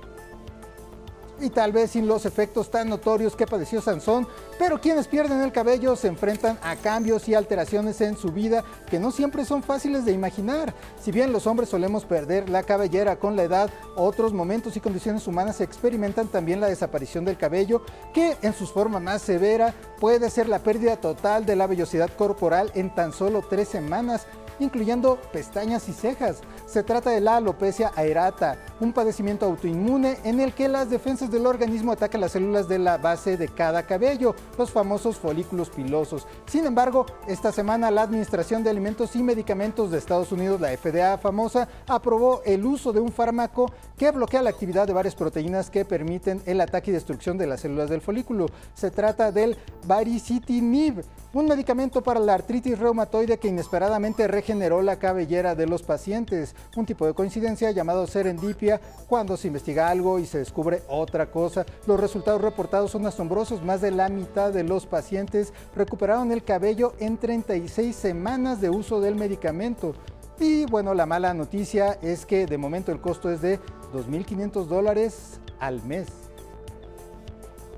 y tal vez sin los efectos tan notorios que padeció Sansón, pero quienes pierden el cabello se enfrentan a cambios y alteraciones en su vida que no siempre son fáciles de imaginar. Si bien los hombres solemos perder la cabellera con la edad, otros momentos y condiciones humanas experimentan también la desaparición del cabello, que en su forma más severa puede ser la pérdida total de la vellosidad corporal en tan solo tres semanas incluyendo pestañas y cejas. Se trata de la alopecia aerata, un padecimiento autoinmune en el que las defensas del organismo atacan las células de la base de cada cabello, los famosos folículos pilosos. Sin embargo, esta semana la Administración de Alimentos y Medicamentos de Estados Unidos, la FDA famosa, aprobó el uso de un fármaco que bloquea la actividad de varias proteínas que permiten el ataque y destrucción de las células del folículo. Se trata del baricitinib, un medicamento para la artritis reumatoide que inesperadamente regeneró la cabellera de los pacientes, un tipo de coincidencia llamado serendipia cuando se investiga algo y se descubre otra cosa. Los resultados reportados son asombrosos, más de la mitad de los pacientes recuperaron el cabello en 36 semanas de uso del medicamento. Y bueno, la mala noticia es que de momento el costo es de 2.500 dólares al mes.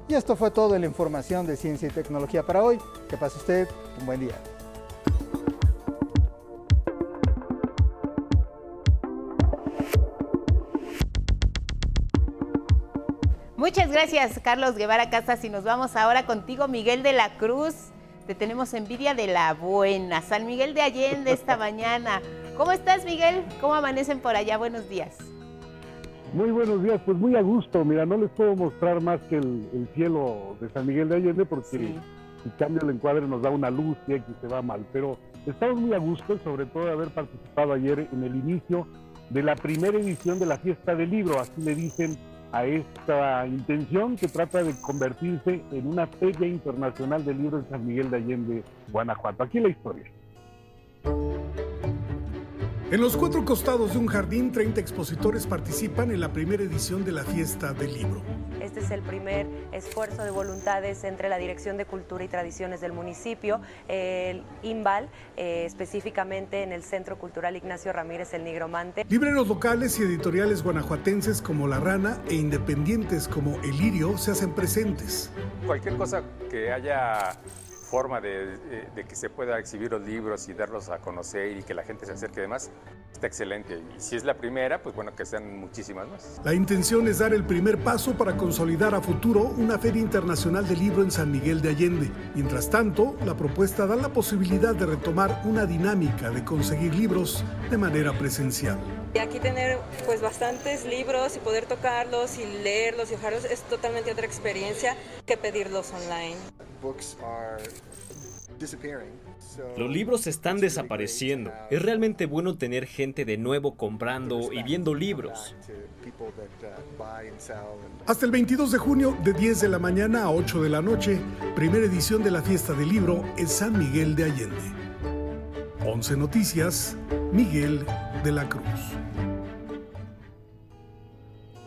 Y esto fue todo en la información de ciencia y tecnología para hoy. Que pase usted un buen día. Muchas gracias, Carlos Guevara Casas. Y nos vamos ahora contigo, Miguel de la Cruz. Te tenemos envidia de la buena. San Miguel de Allende esta mañana. ¿Cómo estás, Miguel? ¿Cómo amanecen por allá? Buenos días. Muy buenos días, pues muy a gusto. Mira, no les puedo mostrar más que el, cielo de San Miguel de Allende porque si cambio el encuadre nos da una luz y aquí se va mal. Pero estamos muy a gusto, sobre todo de haber participado ayer en el inicio de la primera edición de la fiesta del libro, así le dicen a esta intención que trata de convertirse en una feria internacional del libro de San Miguel de Allende, Guanajuato. Aquí la historia. En los cuatro costados de un jardín, 30 expositores participan en la primera edición de la fiesta del libro. Este es el primer esfuerzo de voluntades entre la Dirección de Cultura y Tradiciones del municipio, el IMBAL, eh, específicamente en el Centro Cultural Ignacio Ramírez el Nigromante. Libreros locales y editoriales guanajuatenses como La Rana e independientes como El Lirio se hacen presentes. Cualquier cosa que haya forma de, de, que se pueda exhibir los libros y darlos a conocer y que la gente se acerque además, está excelente. Y si es la primera, pues bueno, que sean muchísimas más. La intención es dar el primer paso para consolidar a futuro una Feria Internacional de Libro en San Miguel de Allende. Mientras tanto, la propuesta da la posibilidad de retomar una dinámica de conseguir libros de manera presencial. Y aquí tener pues bastantes libros y poder tocarlos y leerlos y ojarlos es totalmente otra experiencia que pedirlos online. Los libros están desapareciendo. Es realmente bueno tener gente de nuevo comprando y viendo libros. Hasta el 22 de junio, de 10 de la mañana a 8 de la noche, primera edición de la fiesta del libro en San Miguel de Allende. 11 Noticias, Miguel de la Cruz.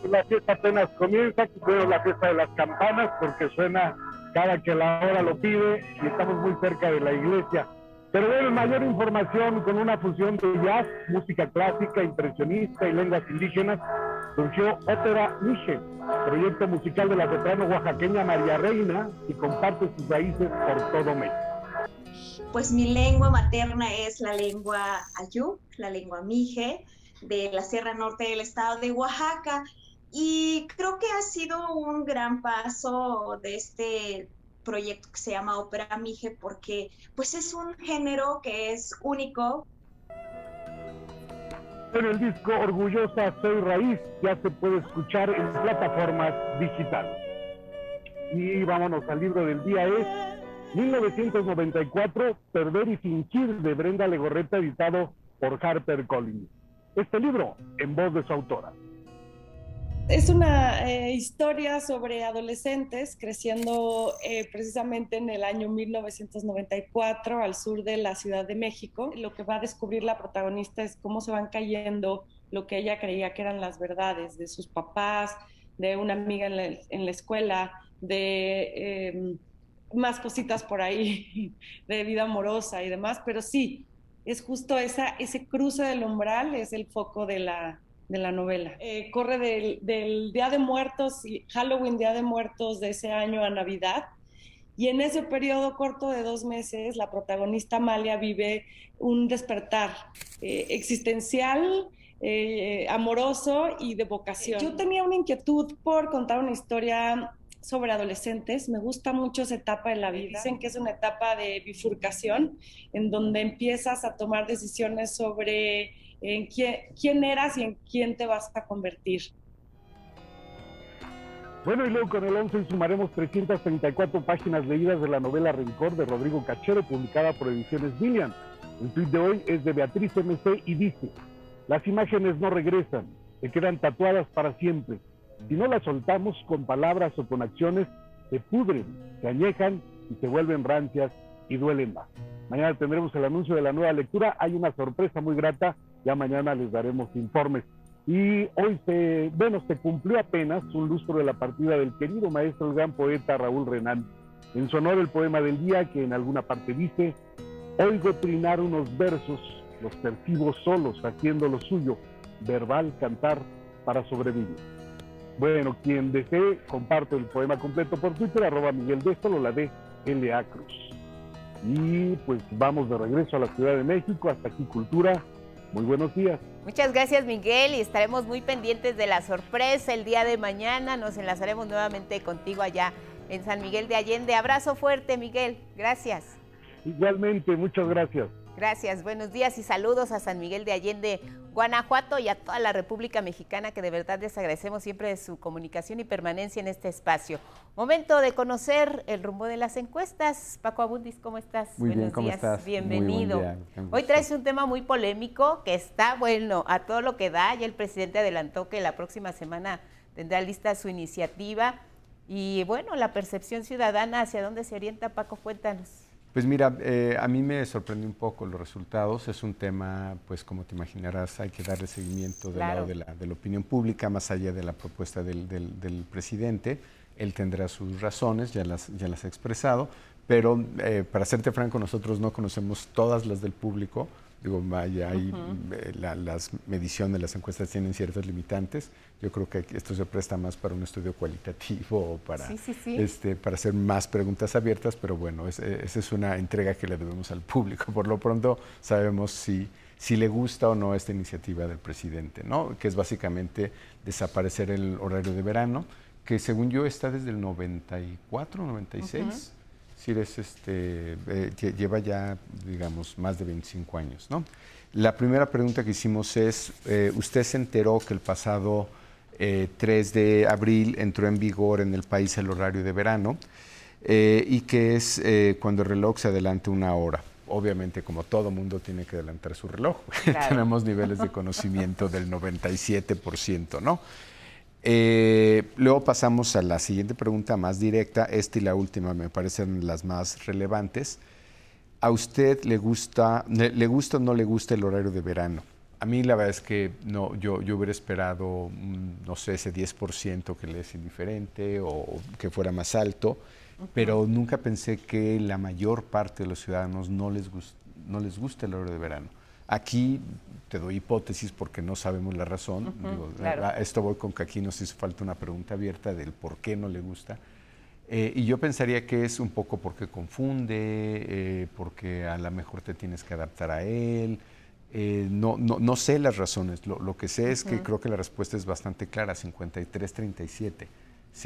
La fiesta apenas comienza, primero la fiesta de las campanas porque suena cada que la hora lo pide y estamos muy cerca de la iglesia. Pero bueno, mayor información con una fusión de jazz, música clásica, impresionista y lenguas indígenas, surgió Ópera Miche, proyecto musical de la soprano oaxaqueña María Reina y comparte sus raíces por todo México pues mi lengua materna es la lengua ayú, la lengua mije de la Sierra Norte del estado de Oaxaca. Y creo que ha sido un gran paso de este proyecto que se llama Ópera Mije porque pues es un género que es único. En el disco Orgullosa Soy Raíz ya se puede escuchar en plataformas digitales. Y vámonos al libro del día es 1994, Perder y Fingir de Brenda Legorreta, editado por Harper Collins. Este libro en voz de su autora. Es una eh, historia sobre adolescentes creciendo eh, precisamente en el año 1994 al sur de la Ciudad de México. Lo que va a descubrir la protagonista es cómo se van cayendo lo que ella creía que eran las verdades de sus papás, de una amiga en la, escuela, de em, más cositas por ahí, de vida amorosa y demás, pero sí, es justo ese cruce del umbral, es el foco de la, de la novela. Eh, corre del, del, Día de Muertos, Halloween, Día de Muertos de ese año a Navidad. Y en ese periodo corto de dos meses, la protagonista Amalia vive un despertar eh, existencial, eh, amoroso y de vocación. Yo tenía una inquietud por contar una historia sobre adolescentes. Me gusta mucho esa etapa de la vida. Dicen que es una etapa de bifurcación en donde empiezas a tomar decisiones sobre en quién, quién eras y en quién te vas a convertir. Bueno, y luego con el 11 sumaremos 334 páginas leídas de la novela Rencor de Rodrigo Cachero, publicada por Ediciones William. El tweet de hoy es de Beatriz MC y dice, las imágenes no regresan, se quedan tatuadas para siempre. Si no las soltamos con palabras o con acciones, se pudren, se añejan y se vuelven rancias y duelen más. Mañana tendremos el anuncio de la nueva lectura. Hay una sorpresa muy grata ya mañana les daremos informes. Y hoy se, bueno, se cumplió apenas un lustro de la partida del querido maestro, el gran poeta Raúl Renán. En su honor el poema del día, que en alguna parte dice, oigo trinar unos versos, los percibo solos, haciendo lo suyo, verbal cantar para sobrevivir. Bueno, quien desee, comparto el poema completo por Twitter, arroba Miguel o la de L.A. Cruz. Y pues vamos de regreso a la Ciudad de México, hasta aquí Cultura muy buenos días. Muchas gracias Miguel y estaremos muy pendientes de la sorpresa el día de mañana. Nos enlazaremos nuevamente contigo allá en San Miguel de Allende. Abrazo fuerte Miguel, gracias. Igualmente, muchas gracias. Gracias, buenos días y saludos a San Miguel de Allende, Guanajuato y a toda la República Mexicana que de verdad les agradecemos siempre de su comunicación y permanencia en este espacio. Momento de conocer el rumbo de las encuestas. Paco Abundis, ¿cómo estás? Muy bien, ¿cómo estás? Bienvenido. Hoy traes un tema muy polémico que está, bueno, a todo lo que da. Ya el presidente adelantó que la próxima semana tendrá lista su iniciativa. Y bueno, la percepción ciudadana, ¿hacia dónde se orienta, Paco? Cuéntanos. Pues mira, eh, a mí me sorprendió un poco los resultados. Es un tema, pues como te imaginarás, hay que darle seguimiento del lado de la, de la, opinión pública, más allá de la propuesta del, del, presidente. Él tendrá sus razones, ya las, ya las ha expresado, pero eh, para serte franco, nosotros no conocemos todas las del público. Digo, vaya, hay, eh, las mediciones, las encuestas tienen ciertos limitantes. Yo creo que esto se presta más para un estudio cualitativo o para, Este, para hacer más preguntas abiertas, pero bueno, esa es una entrega que le debemos al público. Por lo pronto sabemos si, si le gusta o no esta iniciativa del presidente, ¿no? que es básicamente desaparecer el horario de verano, que según yo está desde el 94, 96 es este, eh, lleva ya, digamos, más de 25 años. ¿no? La primera pregunta que hicimos es, eh, ¿usted se enteró que el pasado 3 eh, de abril entró en vigor en el país el horario de verano y que es cuando el reloj se adelanta una hora? Obviamente, como todo mundo tiene que adelantar su reloj, tenemos niveles de conocimiento del 97%, ¿no? Eh, luego pasamos a la siguiente pregunta más directa. Esta y la última me parecen las más relevantes. ¿A usted le gusta, le, gusta o no le gusta el horario de verano? A mí la verdad es que no, yo, yo hubiera esperado, mm, no sé, ese 10% que le es indiferente o que fuera más alto, pero nunca pensé que la mayor parte de los ciudadanos no les, no les gusta el horario de verano. Aquí te doy hipótesis porque no sabemos la razón. Esto voy con que aquí nos hizo falta una pregunta abierta del por qué no le gusta. Eh, y yo pensaría que es un poco porque confunde, eh, porque a lo mejor te tienes que adaptar a él. Eh, no, no, no, sé las razones. Lo, que sé es que creo que la respuesta es bastante clara, 53-37.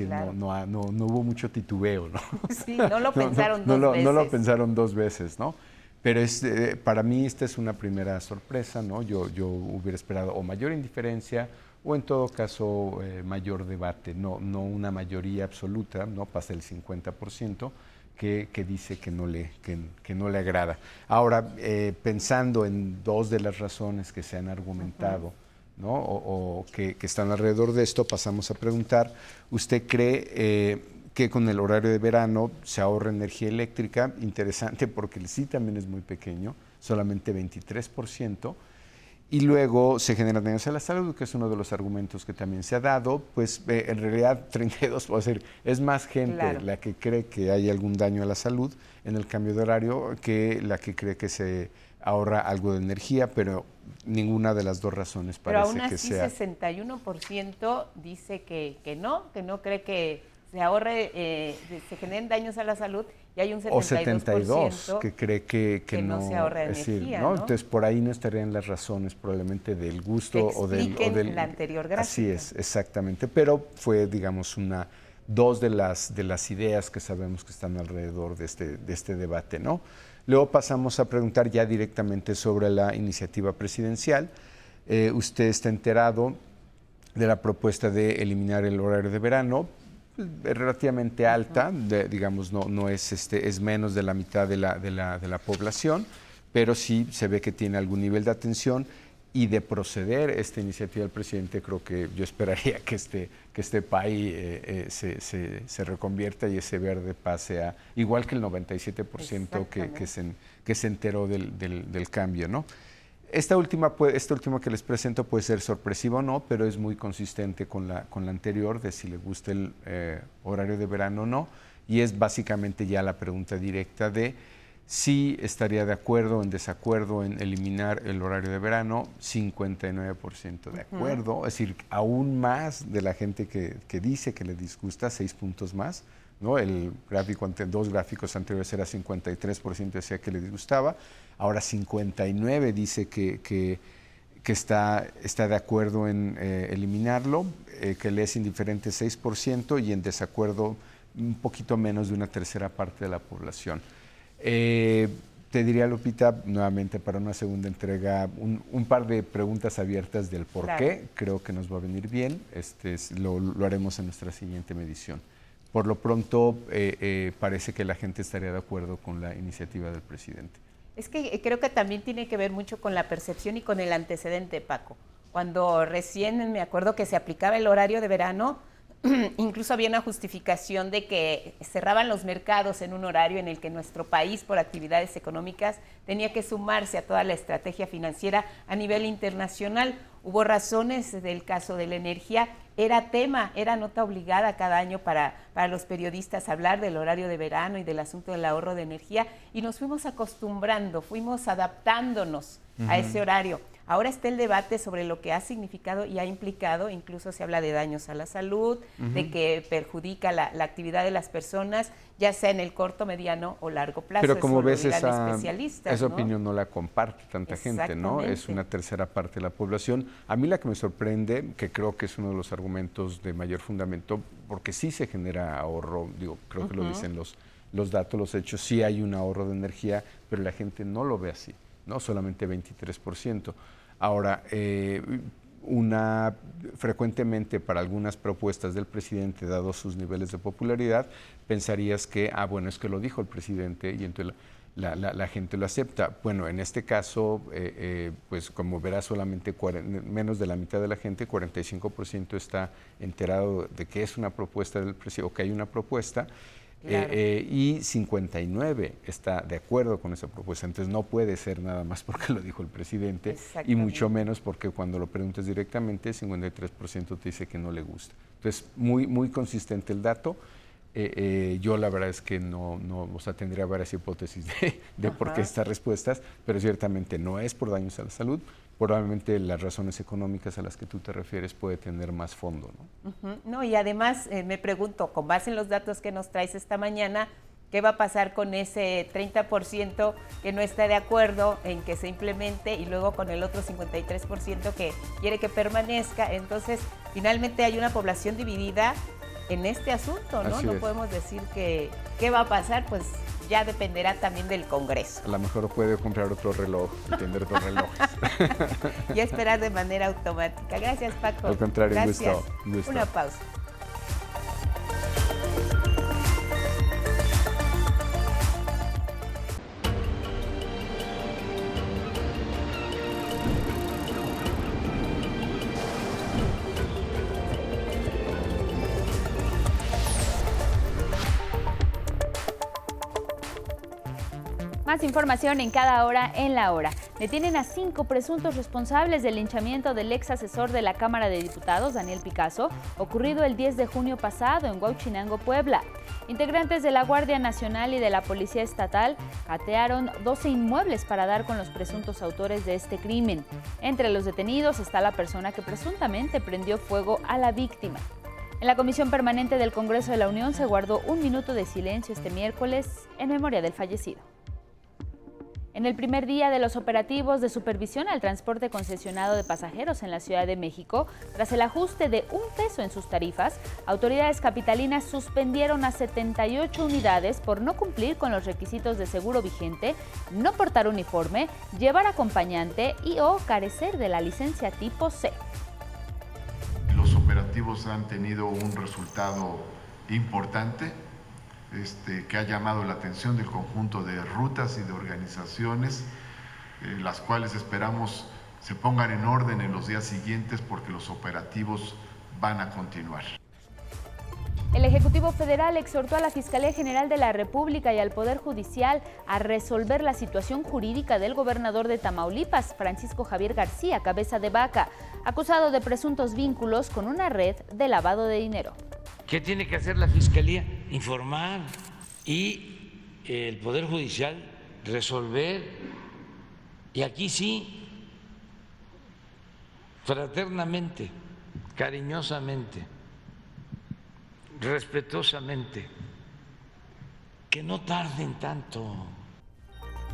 no, no, no, hubo mucho titubeo, ¿no? Sí, no lo pensaron dos lo, veces. No lo pensaron dos veces, ¿no? Pero es, eh, para mí esta es una primera sorpresa, ¿no? Yo, yo hubiera esperado o mayor indiferencia o en todo caso eh, mayor debate, no, no una mayoría absoluta, no pasa el 50%, que, que dice que no, le, que, no le agrada. Ahora, eh, pensando en dos de las razones que se han argumentado, ¿no? o, que, que, están alrededor de esto, pasamos a preguntar, ¿usted cree eh, que con el horario de verano se ahorra energía eléctrica? Interesante porque el sí también es muy pequeño, solamente 23% y luego se generan daños a la salud, que es uno de los argumentos que también se ha dado, pues eh, en realidad 32, puedo decir, es más gente la que cree que hay algún daño a la salud en el cambio de horario que la que cree que se ahorra algo de energía, pero ninguna de las dos razones parece pero aún así, que sea. 61% dice que, que no, que no cree que se ahorre, eh, se generen daños a la salud y hay un 72%, o 72 que cree que, que, no, se ahorra energía. ¿no? Entonces por ahí no estarían las razones probablemente del gusto o del, o del la anterior gráfica. Así es, exactamente. Pero fue, digamos, una dos de las de las ideas que sabemos que están alrededor de este de este debate, ¿no? Luego pasamos a preguntar ya directamente sobre la iniciativa presidencial. Eh, usted está enterado de la propuesta de eliminar el horario de verano, relativamente alta, digamos, no, no es, este, es menos de la mitad de la, de, la, de la población, pero sí se ve que tiene algún nivel de atención y de proceder. Esta iniciativa del presidente, creo que yo esperaría que este, que este país eh, eh, se, se, se, reconvierta y ese verde pase a, igual que el 97% que, que, se, que se enteró del, del, del cambio, ¿no? Esta última, esta última que les presento puede ser sorpresiva o no, pero es muy consistente con la, con la anterior de si le gusta el eh, horario de verano o no. Y es básicamente ya la pregunta directa de si estaría de acuerdo o en desacuerdo en eliminar el horario de verano, 59% de acuerdo, es decir, aún más de la gente que, que dice que le disgusta, seis puntos más. ¿no? El gráfico ante dos gráficos anteriores era 53% decía que le disgustaba ahora 59 dice que, que, está, está de acuerdo en eh, eliminarlo, eh, que le es indiferente 6% y en desacuerdo un poquito menos de una tercera parte de la población. Eh, te diría, Lupita, nuevamente para una segunda entrega, un, par de preguntas abiertas del por qué. Creo que nos va a venir bien. Este, lo, lo haremos en nuestra siguiente medición. Por lo pronto, parece que la gente estaría de acuerdo con la iniciativa del presidente. Es que creo que también tiene que ver mucho con la percepción y con el antecedente, Paco. Cuando recién me acuerdo que se aplicaba el horario de verano, incluso había una justificación de que cerraban los mercados en un horario en el que nuestro país, por actividades económicas, tenía que sumarse a toda la estrategia financiera a nivel internacional. Hubo razones del caso de la energía, era tema, era nota obligada cada año para, para los periodistas hablar del horario de verano y del asunto del ahorro de energía y nos fuimos acostumbrando, fuimos adaptándonos a ese horario. Ahora está el debate sobre lo que ha significado y ha implicado, incluso se habla de daños a la salud, de que perjudica la, actividad de las personas, ya sea en el corto, mediano o largo plazo. Pero como ves, esa, esa opinión no la comparte tanta gente, ¿no? Es una tercera parte de la población. A mí la que me sorprende, que creo que es uno de los argumentos de mayor fundamento, porque sí se genera ahorro, digo, creo que lo dicen los, los datos, los hechos, sí hay un ahorro de energía, pero la gente no lo ve así, ¿no? Solamente 23%. Ahora, eh, una frecuentemente para algunas propuestas del presidente, dados sus niveles de popularidad, pensarías que, ah, bueno, es que lo dijo el presidente y entonces la, gente lo acepta. Bueno, en este caso, eh, eh, pues como verás, solamente menos de la mitad de la gente, 45% está enterado de que es una propuesta del presidente o que hay una propuesta. Eh, eh, y 59 está de acuerdo con esa propuesta. Entonces no puede ser nada más porque lo dijo el presidente y mucho menos porque cuando lo preguntas directamente, 53% te dice que no le gusta. Entonces, muy, muy consistente el dato. Eh, yo la verdad es que no, no, o sea, tendría varias hipótesis de, de por qué estas respuestas, pero ciertamente no es por daños a la salud, probablemente las razones económicas a las que tú te refieres puede tener más fondo. ¿no? no y además eh, me pregunto, con base en los datos que nos traes esta mañana, ¿qué va a pasar con ese 30% que no está de acuerdo en que se implemente y luego con el otro 53% que quiere que permanezca? Entonces, finalmente hay una población dividida en este asunto, ¿no? no podemos decir que qué va a pasar, pues ya dependerá también del Congreso. A lo mejor puede comprar otro reloj y tener dos relojes. y esperar de manera automática. Gracias, Paco. Al contrario, Gracias. gusto. Una pausa. Más información en cada hora en la hora. Detienen a cinco presuntos responsables del linchamiento del ex asesor de la Cámara de Diputados, Daniel Picasso, ocurrido el 10 de junio pasado en Huachinango, Puebla. Integrantes de la Guardia Nacional y de la Policía Estatal catearon 12 inmuebles para dar con los presuntos autores de este crimen. Entre los detenidos está la persona que presuntamente prendió fuego a la víctima. En la Comisión Permanente del Congreso de la Unión se guardó un minuto de silencio este miércoles en memoria del fallecido. En el primer día de los operativos de supervisión al transporte concesionado de pasajeros en la Ciudad de México, tras el ajuste de un peso en sus tarifas, autoridades capitalinas suspendieron a 78 unidades por no cumplir con los requisitos de seguro vigente, no portar uniforme, llevar acompañante y o carecer de la licencia tipo C. Los operativos han tenido un resultado importante este, que ha llamado la atención del conjunto de rutas y de organizaciones, eh, las cuales esperamos se pongan en orden en los días siguientes porque los operativos van a continuar. El Ejecutivo Federal exhortó a la Fiscalía General de la República y al Poder Judicial a resolver la situación jurídica del gobernador de Tamaulipas, Francisco Javier García, cabeza de vaca, acusado de presuntos vínculos con una red de lavado de dinero. ¿Qué tiene que hacer la Fiscalía? Informar y el Poder Judicial resolver. Y aquí sí, fraternamente, cariñosamente, respetuosamente, que no tarden tanto.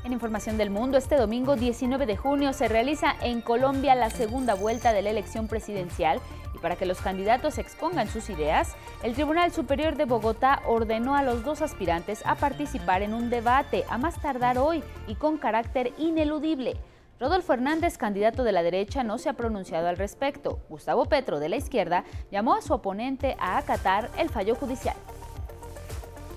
En información del mundo, este domingo 19 de junio se realiza en Colombia la segunda vuelta de la elección presidencial y para que los candidatos expongan sus ideas, el Tribunal Superior de Bogotá ordenó a los dos aspirantes a participar en un debate a más tardar hoy y con carácter ineludible. Rodolfo Hernández, candidato de la derecha, no se ha pronunciado al respecto. Gustavo Petro, de la izquierda, llamó a su oponente a acatar el fallo judicial.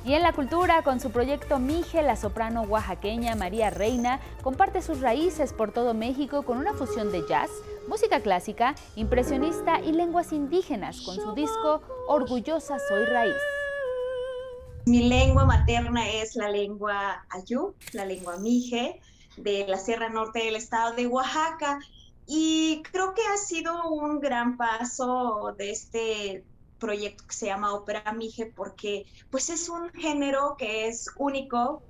Y en la cultura, con su proyecto Mije, la soprano oaxaqueña María Reina comparte sus raíces por todo México con una fusión de jazz, música clásica, impresionista y lenguas indígenas con su disco Orgullosa Soy Raíz. Mi lengua materna es la lengua ayú, la lengua mije, de la Sierra Norte del estado de Oaxaca. Y creo que ha sido un gran paso de este proyecto que se llama Ópera Mije porque pues es un género que es único.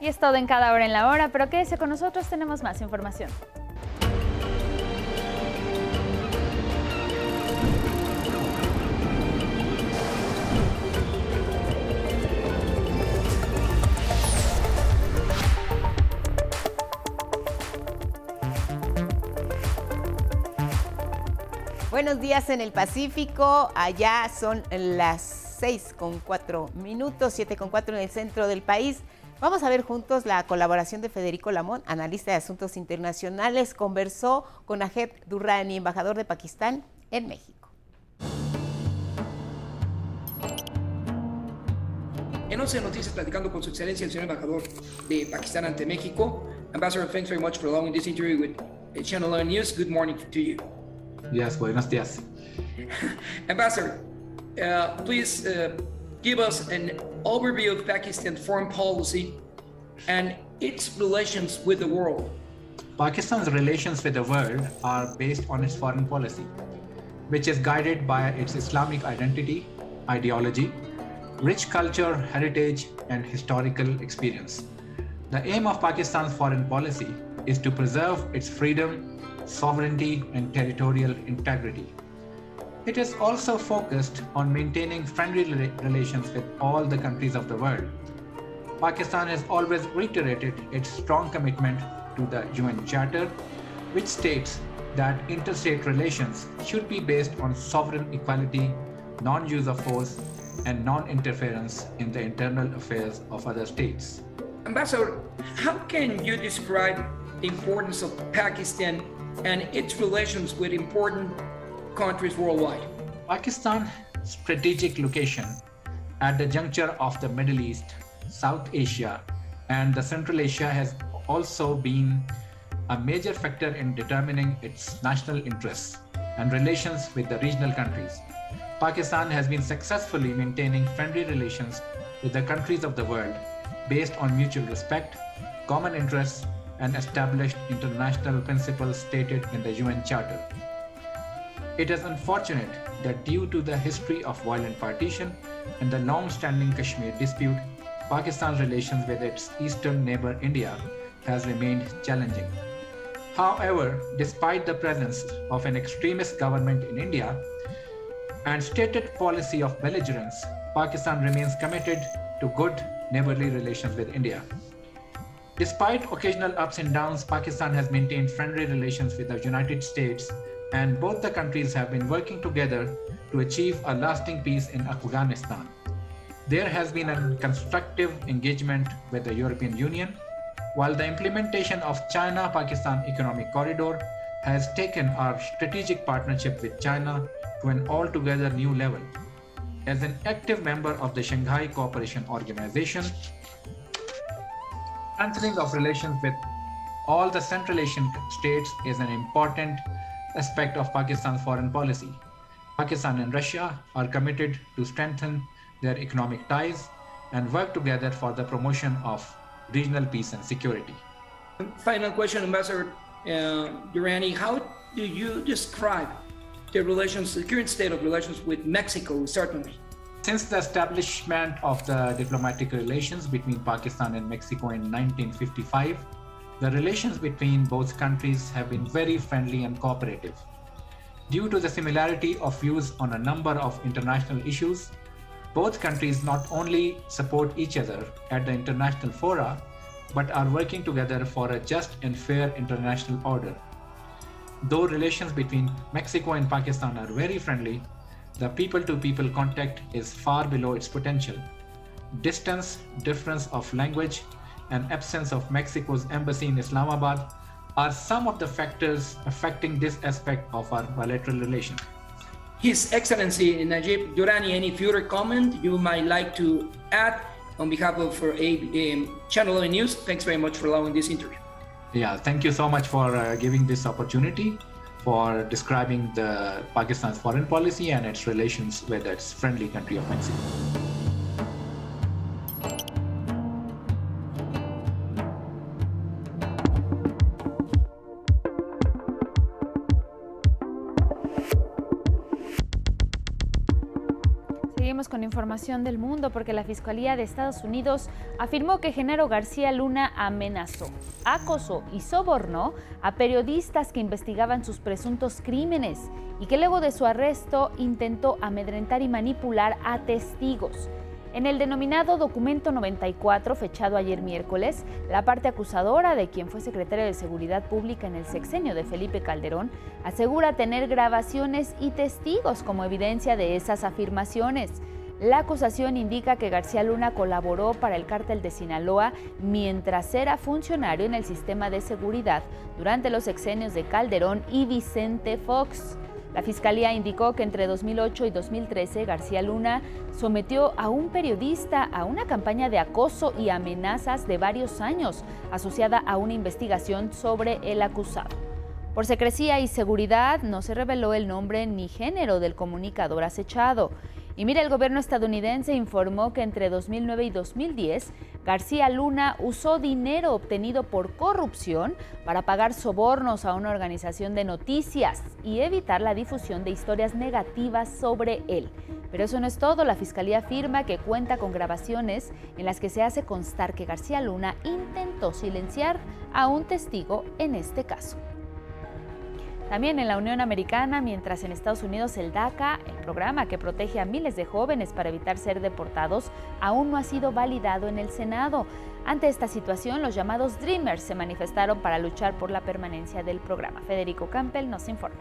Y es todo en cada hora en la hora, pero quédese con nosotros, tenemos más información. Buenos días en el Pacífico. Allá son las 6 con 4 minutos, 7 con 4 en el centro del país. Vamos a ver juntos la colaboración de Federico Lamont, analista de asuntos internacionales. Conversó con Ajed Durrani, embajador de Pakistán en México. En 11 Noticias, platicando con su excelencia el señor embajador de Pakistán ante México. Ambassador, thanks very much for allowing this interview with Channel 9 News. Good morning to you. Yes, buenos días. Ambassador, uh, please uh, give us an overview of Pakistan foreign policy and its relations with the world. Pakistan's relations with the world are based on its foreign policy, which is guided by its Islamic identity, ideology, rich culture, heritage, and historical experience. The aim of Pakistan's foreign policy is to preserve its freedom, sovereignty, and territorial integrity. It is also focused on maintaining friendly relations with all the countries of the world. Pakistan has always reiterated its strong commitment to the UN Charter, which states that interstate relations should be based on sovereign equality, non-use of force, and non-interference in the internal affairs of other states. Ambassador, how can you describe the importance of Pakistan and its relations with important countries worldwide? Pakistan's strategic location at the juncture of the Middle East, South Asia, and the Central Asia has also been a major factor in determining its national interests and relations with the regional countries. Pakistan has been successfully maintaining friendly relations with the countries of the world based on mutual respect, common interests, and established international principles stated in the UN Charter. It is unfortunate that due to the history of violent partition and the long-standing Kashmir dispute, Pakistan's relations with its eastern neighbor India has remained challenging. However, despite the presence of an extremist government in India and stated policy of belligerence, Pakistan remains committed to good neighborly relations with India. Despite occasional ups and downs, Pakistan has maintained friendly relations with the United States, and both the countries have been working together to achieve a lasting peace in Afghanistan. There has been a constructive engagement with the European Union, while the implementation of China Pakistan Economic Corridor has taken our strategic partnership with China to an altogether new level. As an active member of the Shanghai Cooperation Organization, strengthening of relations with all the Central Asian states is an important aspect of Pakistan's foreign policy. Pakistan and Russia are committed to strengthen their economic ties and work together for the promotion of regional peace and security. Final question, Ambassador uh. How do you describe the relations, the current state of relations with Mexico, certainly? Since the establishment of the diplomatic relations between Pakistan and Mexico in 1955, the relations between both countries have been very friendly and cooperative. Due to the similarity of views on a number of international issues, both countries not only support each other at the international fora, but are working together for a just and fair international order. Though relations between Mexico and Pakistan are very friendly, the people to people contact is far below its potential. Distance, difference of language, and absence of Mexico's embassy in Islamabad are some of the factors affecting this aspect of our bilateral relation. His Excellency Najib Durrani, any further comment you might like to add on behalf of uh, um, Channel 11 News? Thanks very much for allowing this interview. Yeah, thank you so much for uh, giving this opportunity for describing the Pakistan's foreign policy and its relations with its friendly country of Mexico. Del mundo porque la Fiscalía de Estados Unidos afirmó que Genaro García Luna amenazó, acosó y sobornó a periodistas que investigaban sus presuntos crímenes y que luego de su arresto intentó amedrentar y manipular a testigos. En el denominado documento 94, fechado ayer miércoles, la parte acusadora de quien fue secretario de Seguridad Pública en el sexenio de Felipe Calderón asegura tener grabaciones y testigos como evidencia de esas afirmaciones. La acusación indica que García Luna colaboró para el cártel de Sinaloa mientras era funcionario en el sistema de seguridad durante los sexenios de Calderón y Vicente Fox. La Fiscalía indicó que entre 2008 y 2013 García Luna sometió a un periodista a una campaña de acoso y amenazas de varios años asociada a una investigación sobre el acusado. Por secrecía y seguridad no se reveló el nombre ni género del comunicador acechado. Y mire, el gobierno estadounidense informó que entre 2009 y 2010, García Luna usó dinero obtenido por corrupción para pagar sobornos a una organización de noticias y evitar la difusión de historias negativas sobre él. Pero eso no es todo, la Fiscalía afirma que cuenta con grabaciones en las que se hace constar que García Luna intentó silenciar a un testigo en este caso. También en la Unión Americana, mientras en Estados Unidos el DACA, el programa que protege a miles de jóvenes para evitar ser deportados, aún no ha sido validado en el Senado. Ante esta situación, los llamados Dreamers se manifestaron para luchar por la permanencia del programa. Federico Campbell nos informa.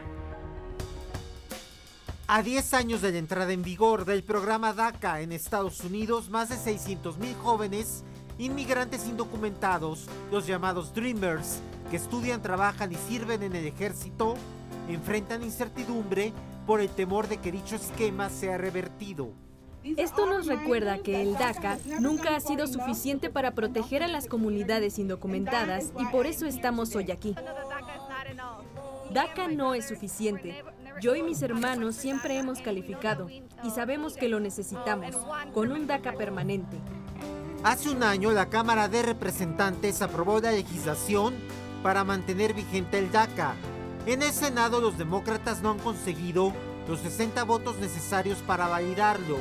A 10 años de la entrada en vigor del programa DACA en Estados Unidos, más de 600 mil jóvenes inmigrantes indocumentados, los llamados Dreamers, que estudian, trabajan y sirven en el ejército, enfrentan incertidumbre por el temor de que dicho esquema sea revertido. Esto nos recuerda que el DACA nunca ha sido suficiente para proteger a las comunidades indocumentadas y por eso estamos hoy aquí. DACA no es suficiente. Yo y mis hermanos siempre hemos calificado y sabemos que lo necesitamos, con un DACA permanente. Hace un año la Cámara de Representantes aprobó la legislación para mantener vigente el DACA. En el Senado los demócratas no han conseguido los 60 votos necesarios para validarlo.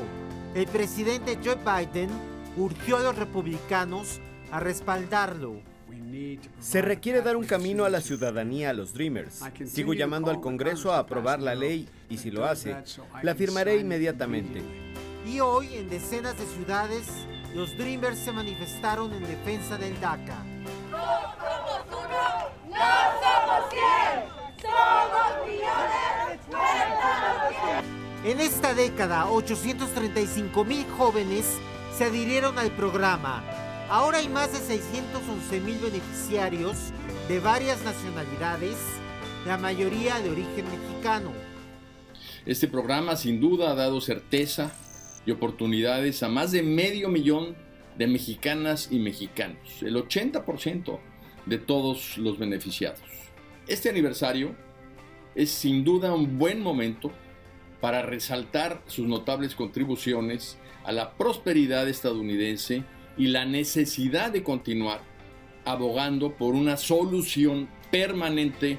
El presidente Joe Biden urgió a los republicanos a respaldarlo. Se requiere dar un camino a la ciudadanía a los Dreamers. Sigo llamando al Congreso a aprobar la ley y si lo hace, la firmaré inmediatamente. Y hoy en decenas de ciudades, los Dreamers se manifestaron en defensa del DACA. En esta década, 835 mil jóvenes se adhirieron al programa Ahora hay más de 611 mil beneficiarios de varias nacionalidades, la mayoría de origen mexicano. Este programa sin duda ha dado certeza y oportunidades a más de medio millón de mexicanas y mexicanos, el 80% de todos los beneficiados. Este aniversario es sin duda un buen momento para resaltar sus notables contribuciones a la prosperidad estadounidense y la necesidad de continuar abogando por una solución permanente.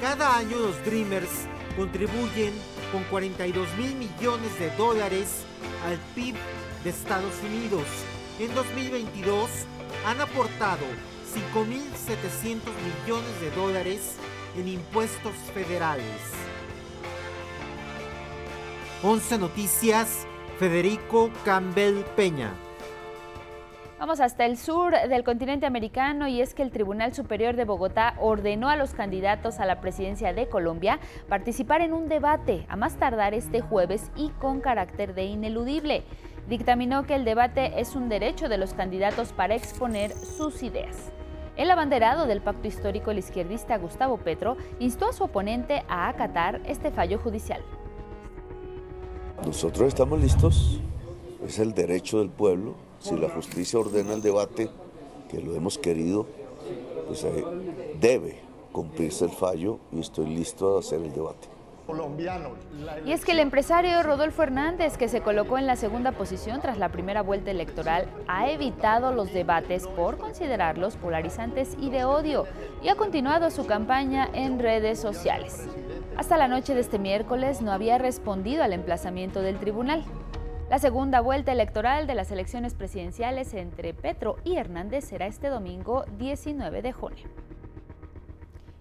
Cada año los Dreamers contribuyen con 42 mil millones de dólares al PIB de Estados Unidos. En 2022 han aportado 5.700 millones de dólares en impuestos federales. 11 Noticias, Federico Campbell Peña. Vamos hasta el sur del continente americano y es que el Tribunal Superior de Bogotá ordenó a los candidatos a la presidencia de Colombia participar en un debate a más tardar este jueves y con carácter de ineludible. Dictaminó que el debate es un derecho de los candidatos para exponer sus ideas. El abanderado del pacto histórico, el izquierdista Gustavo Petro, instó a su oponente a acatar este fallo judicial. Nosotros estamos listos, es el derecho del pueblo si la justicia ordena el debate, que lo hemos querido, pues eh, debe cumplirse el fallo y estoy listo a hacer el debate. Y es que el empresario Rodolfo Hernández, que se colocó en la segunda posición tras la primera vuelta electoral, ha evitado los debates por considerarlos polarizantes y de odio y ha continuado su campaña en redes sociales. Hasta la noche de este miércoles no había respondido al emplazamiento del tribunal. La segunda vuelta electoral de las elecciones presidenciales entre Petro y Hernández será este domingo 19 de junio.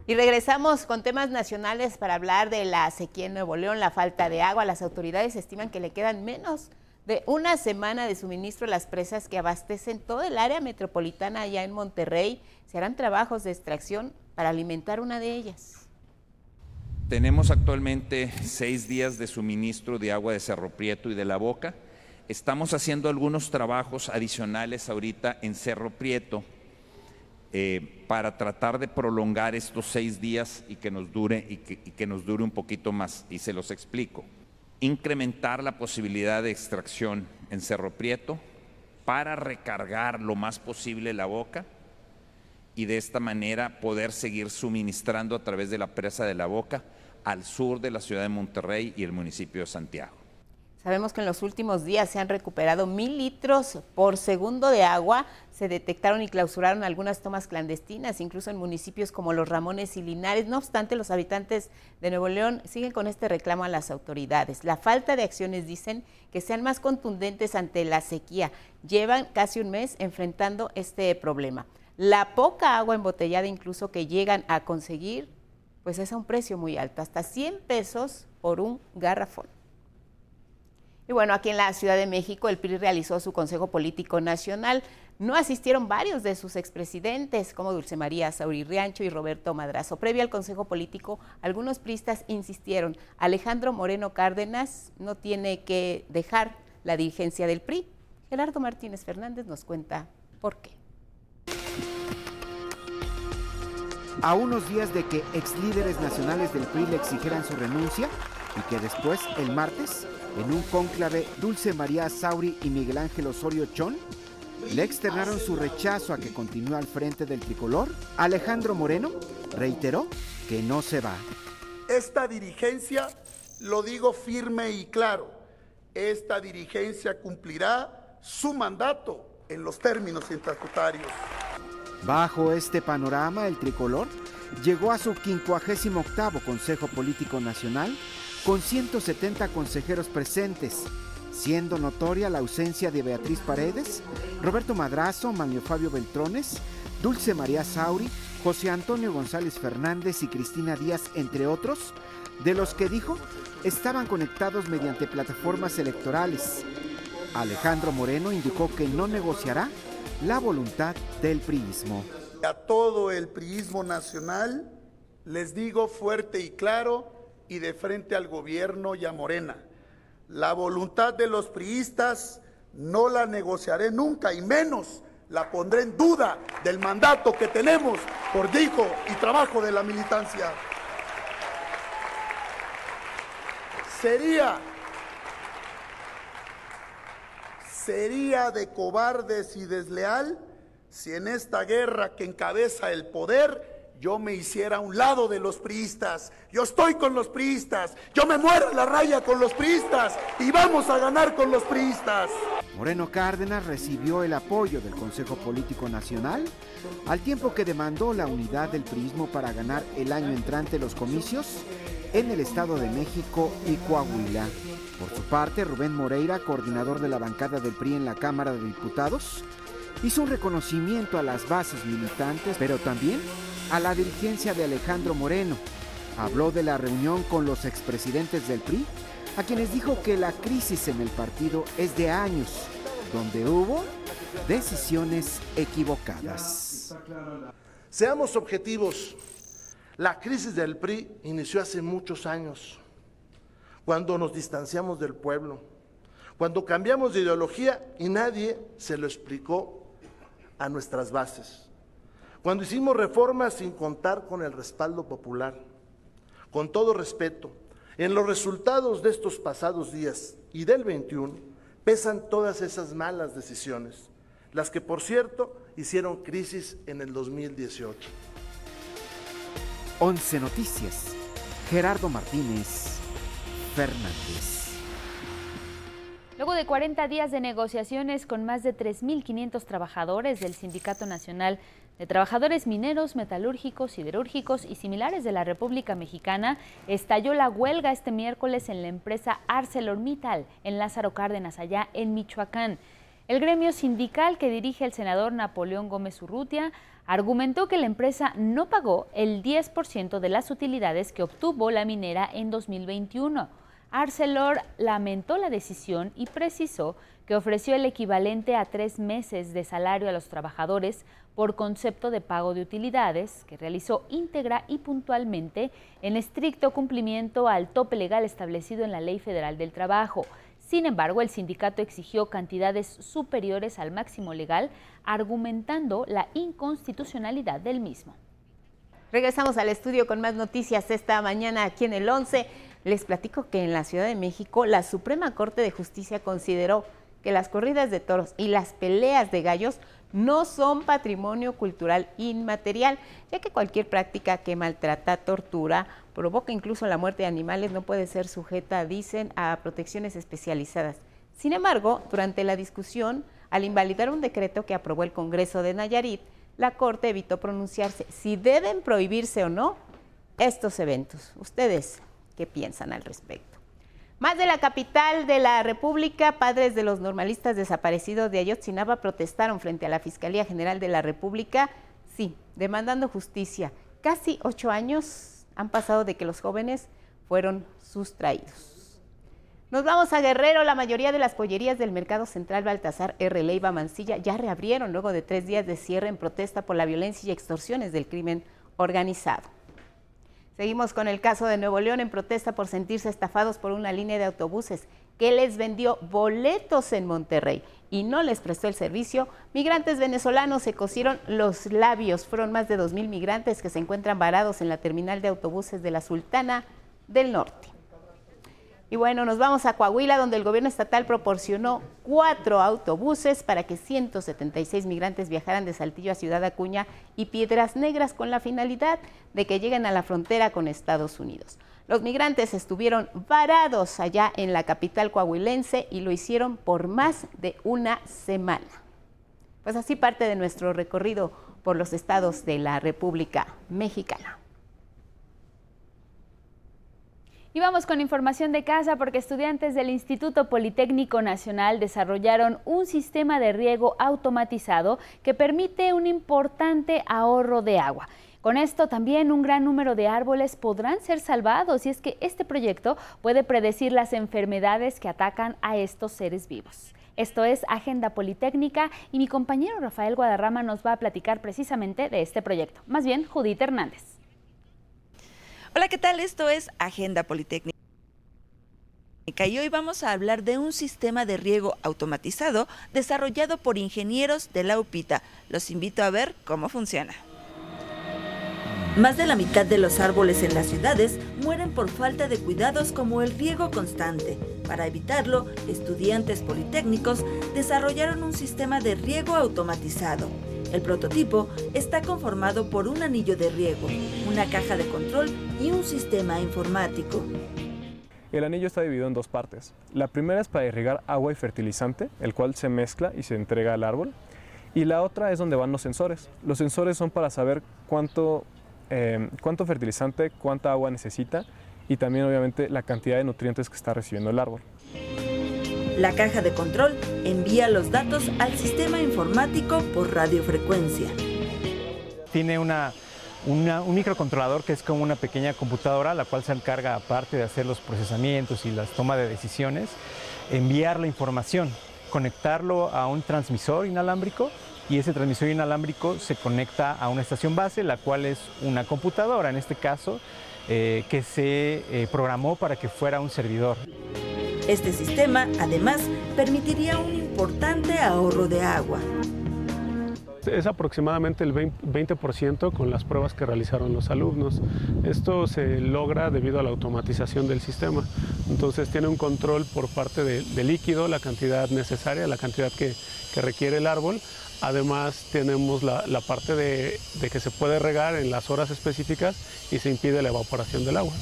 Y regresamos con temas nacionales para hablar de la sequía en Nuevo León, la falta de agua. Las autoridades estiman que le quedan menos de una semana de suministro a las presas que abastecen todo el área metropolitana allá en Monterrey. Se harán trabajos de extracción para alimentar una de ellas. Tenemos actualmente seis días de suministro de agua de Cerro Prieto y de la Boca. Estamos haciendo algunos trabajos adicionales ahorita en Cerro Prieto eh, para tratar de prolongar estos seis días y que nos dure y que, nos dure un poquito más. Y se los explico. Incrementar la posibilidad de extracción en Cerro Prieto para recargar lo más posible la boca y de esta manera poder seguir suministrando a través de la presa de la Boca al sur de la ciudad de Monterrey y el municipio de Santiago. Sabemos que en los últimos días se han recuperado mil litros por segundo de agua. Se detectaron y clausuraron algunas tomas clandestinas, incluso en municipios como Los Ramones y Linares. No obstante, los habitantes de Nuevo León siguen con este reclamo a las autoridades. La falta de acciones dicen que sean más contundentes ante la sequía. Llevan casi un mes enfrentando este problema. La poca agua embotellada incluso que llegan a conseguir, pues es a un precio muy alto, hasta 100 pesos por un garrafón. Bueno, aquí en la Ciudad de México el PRI realizó su Consejo Político Nacional. no asistieron varios de sus expresidentes, como Dulce María Sauri Riancho y Roberto Madrazo. Previo al Consejo Político, algunos pristas insistieron, Alejandro Moreno Cárdenas no tiene que dejar la dirigencia del PRI. Gerardo Martínez Fernández nos cuenta por qué. A unos días de que ex líderes nacionales del PRI le exigieran su renuncia y que después, el martes, en un cónclave, Dulce María Sauri y Miguel Ángel Osorio Chón le externaron su rechazo a que continúe al frente del tricolor, Alejandro Moreno reiteró que no se va. Esta dirigencia, lo digo firme y claro, esta dirigencia cumplirá su mandato en los términos estatutarios. Bajo este panorama, el tricolor llegó a su 58 Consejo Político Nacional con 170 consejeros presentes, siendo notoria la ausencia de Beatriz Paredes, Roberto Madrazo, Manuel Fabio Beltrones, Dulce María Sauri, José Antonio González Fernández y Cristina Díaz, entre otros, de los que dijo estaban conectados mediante plataformas electorales. Alejandro Moreno indicó que no negociará la voluntad del priismo. A todo el priismo nacional les digo fuerte y claro y de frente al gobierno y a Morena, la voluntad de los priistas no la negociaré nunca y menos la pondré en duda del mandato que tenemos por dijo y trabajo de la militancia. Sería sería de cobardes y desleal si en esta guerra que encabeza el poder yo me hiciera a un lado de los priistas. Yo estoy con los priistas. Yo me muero la raya con los priistas. Y vamos a ganar con los priistas. Moreno Cárdenas recibió el apoyo del Consejo Político Nacional al tiempo que demandó la unidad del priismo para ganar el año entrante los comicios en el Estado de México y Coahuila. Por su parte, Rubén Moreira, coordinador de la bancada del PRI en la Cámara de Diputados, hizo un reconocimiento a las bases militantes, pero también a la dirigencia de Alejandro Moreno. Habló de la reunión con los expresidentes del PRI, a quienes dijo que la crisis en el partido es de años, donde hubo decisiones equivocadas. Seamos objetivos. La crisis del PRI inició hace muchos años, cuando nos distanciamos del pueblo, cuando cambiamos de ideología y nadie se lo explicó a nuestras bases, cuando hicimos reformas sin contar con el respaldo popular. Con todo respeto, en los resultados de estos pasados días y del 21 pesan todas esas malas decisiones, las que por cierto hicieron crisis en el 2018. 11 Noticias. Gerardo Martínez Fernández. Luego de 40 días de negociaciones con más de 3.500 trabajadores del Sindicato Nacional de Trabajadores Mineros, Metalúrgicos, Siderúrgicos y similares de la República Mexicana, estalló la huelga este miércoles en la empresa ArcelorMittal en Lázaro Cárdenas, allá en Michoacán. El gremio sindical que dirige el senador Napoleón Gómez Urrutia argumentó que la empresa no pagó el 10% de las utilidades que obtuvo la minera en 2021. Arcelor lamentó la decisión y precisó que ofreció el equivalente a tres meses de salario a los trabajadores por concepto de pago de utilidades, que realizó íntegra y puntualmente en estricto cumplimiento al tope legal establecido en la Ley Federal del Trabajo. Sin embargo, el sindicato exigió cantidades superiores al máximo legal, argumentando la inconstitucionalidad del mismo. Regresamos al estudio con más noticias esta mañana aquí en el 11. Les platico que en la Ciudad de México la Suprema Corte de Justicia consideró que las corridas de toros y las peleas de gallos no son patrimonio cultural inmaterial, ya que cualquier práctica que maltrata, tortura, provoca incluso la muerte de animales no puede ser sujeta, dicen, a protecciones especializadas. Sin embargo, durante la discusión, al invalidar un decreto que aprobó el Congreso de Nayarit, la Corte evitó pronunciarse si deben prohibirse o no estos eventos. ¿Ustedes qué piensan al respecto? Más de la capital de la República, padres de los normalistas desaparecidos de Ayotzinapa protestaron frente a la Fiscalía General de la República, sí, demandando justicia. Casi ocho años han pasado de que los jóvenes fueron sustraídos. Nos vamos a Guerrero. La mayoría de las pollerías del Mercado Central Baltasar R. Leiva Mancilla ya reabrieron luego de tres días de cierre en protesta por la violencia y extorsiones del crimen organizado. Seguimos con el caso de Nuevo León en protesta por sentirse estafados por una línea de autobuses que les vendió boletos en Monterrey y no les prestó el servicio. Migrantes venezolanos se cosieron los labios. Fueron más de 2.000 migrantes que se encuentran varados en la terminal de autobuses de la Sultana del Norte. Y bueno, nos vamos a Coahuila, donde el gobierno estatal proporcionó cuatro autobuses para que 176 migrantes viajaran de Saltillo a Ciudad Acuña y Piedras Negras con la finalidad de que lleguen a la frontera con Estados Unidos. Los migrantes estuvieron varados allá en la capital coahuilense y lo hicieron por más de una semana. Pues así parte de nuestro recorrido por los estados de la República Mexicana. Y vamos con información de casa porque estudiantes del Instituto Politécnico Nacional desarrollaron un sistema de riego automatizado que permite un importante ahorro de agua. Con esto también un gran número de árboles podrán ser salvados y es que este proyecto puede predecir las enfermedades que atacan a estos seres vivos. Esto es Agenda Politécnica y mi compañero Rafael Guadarrama nos va a platicar precisamente de este proyecto. Más bien, Judith Hernández. Hola, ¿qué tal? Esto es Agenda Politécnica. Y hoy vamos a hablar de un sistema de riego automatizado desarrollado por ingenieros de la UPITA. Los invito a ver cómo funciona. Más de la mitad de los árboles en las ciudades mueren por falta de cuidados como el riego constante. Para evitarlo, estudiantes politécnicos desarrollaron un sistema de riego automatizado. El prototipo está conformado por un anillo de riego, una caja de control y un sistema informático. El anillo está dividido en dos partes. La primera es para irrigar agua y fertilizante, el cual se mezcla y se entrega al árbol. Y la otra es donde van los sensores. Los sensores son para saber cuánto, eh, cuánto fertilizante, cuánta agua necesita y también obviamente la cantidad de nutrientes que está recibiendo el árbol. La caja de control envía los datos al sistema informático por radiofrecuencia. Tiene un microcontrolador que es como una pequeña computadora, la cual se encarga, aparte de hacer los procesamientos y las tomas de decisiones, enviar la información, conectarlo a un transmisor inalámbrico y ese transmisor inalámbrico se conecta a una estación base, la cual es una computadora, en este caso, eh, que se eh, programó para que fuera un servidor. Este sistema, además, permitiría un importante ahorro de agua. Es aproximadamente el 20% con las pruebas que realizaron los alumnos. Esto se logra debido a la automatización del sistema. Entonces tiene un control por parte de, líquido, la cantidad necesaria, la cantidad que, requiere el árbol. Además tenemos la, parte de que se puede regar en las horas específicas y se impide la evaporación del agua.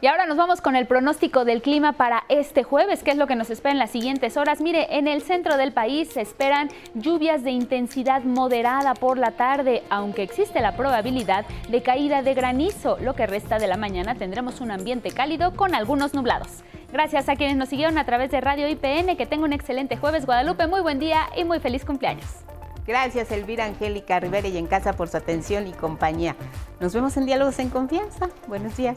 Y ahora nos vamos con el pronóstico del clima para este jueves, que es lo que nos espera en las siguientes horas. Mire, en el centro del país se esperan lluvias de intensidad moderada por la tarde, aunque existe la probabilidad de caída de granizo. Lo que resta de la mañana tendremos un ambiente cálido con algunos nublados. Gracias a quienes nos siguieron a través de Radio IPN. Que tenga un excelente jueves, Guadalupe. Muy buen día y muy feliz cumpleaños. Gracias, Elvira Angélica Rivera y en casa por su atención y compañía. Nos vemos en Diálogos en Confianza. Buenos días.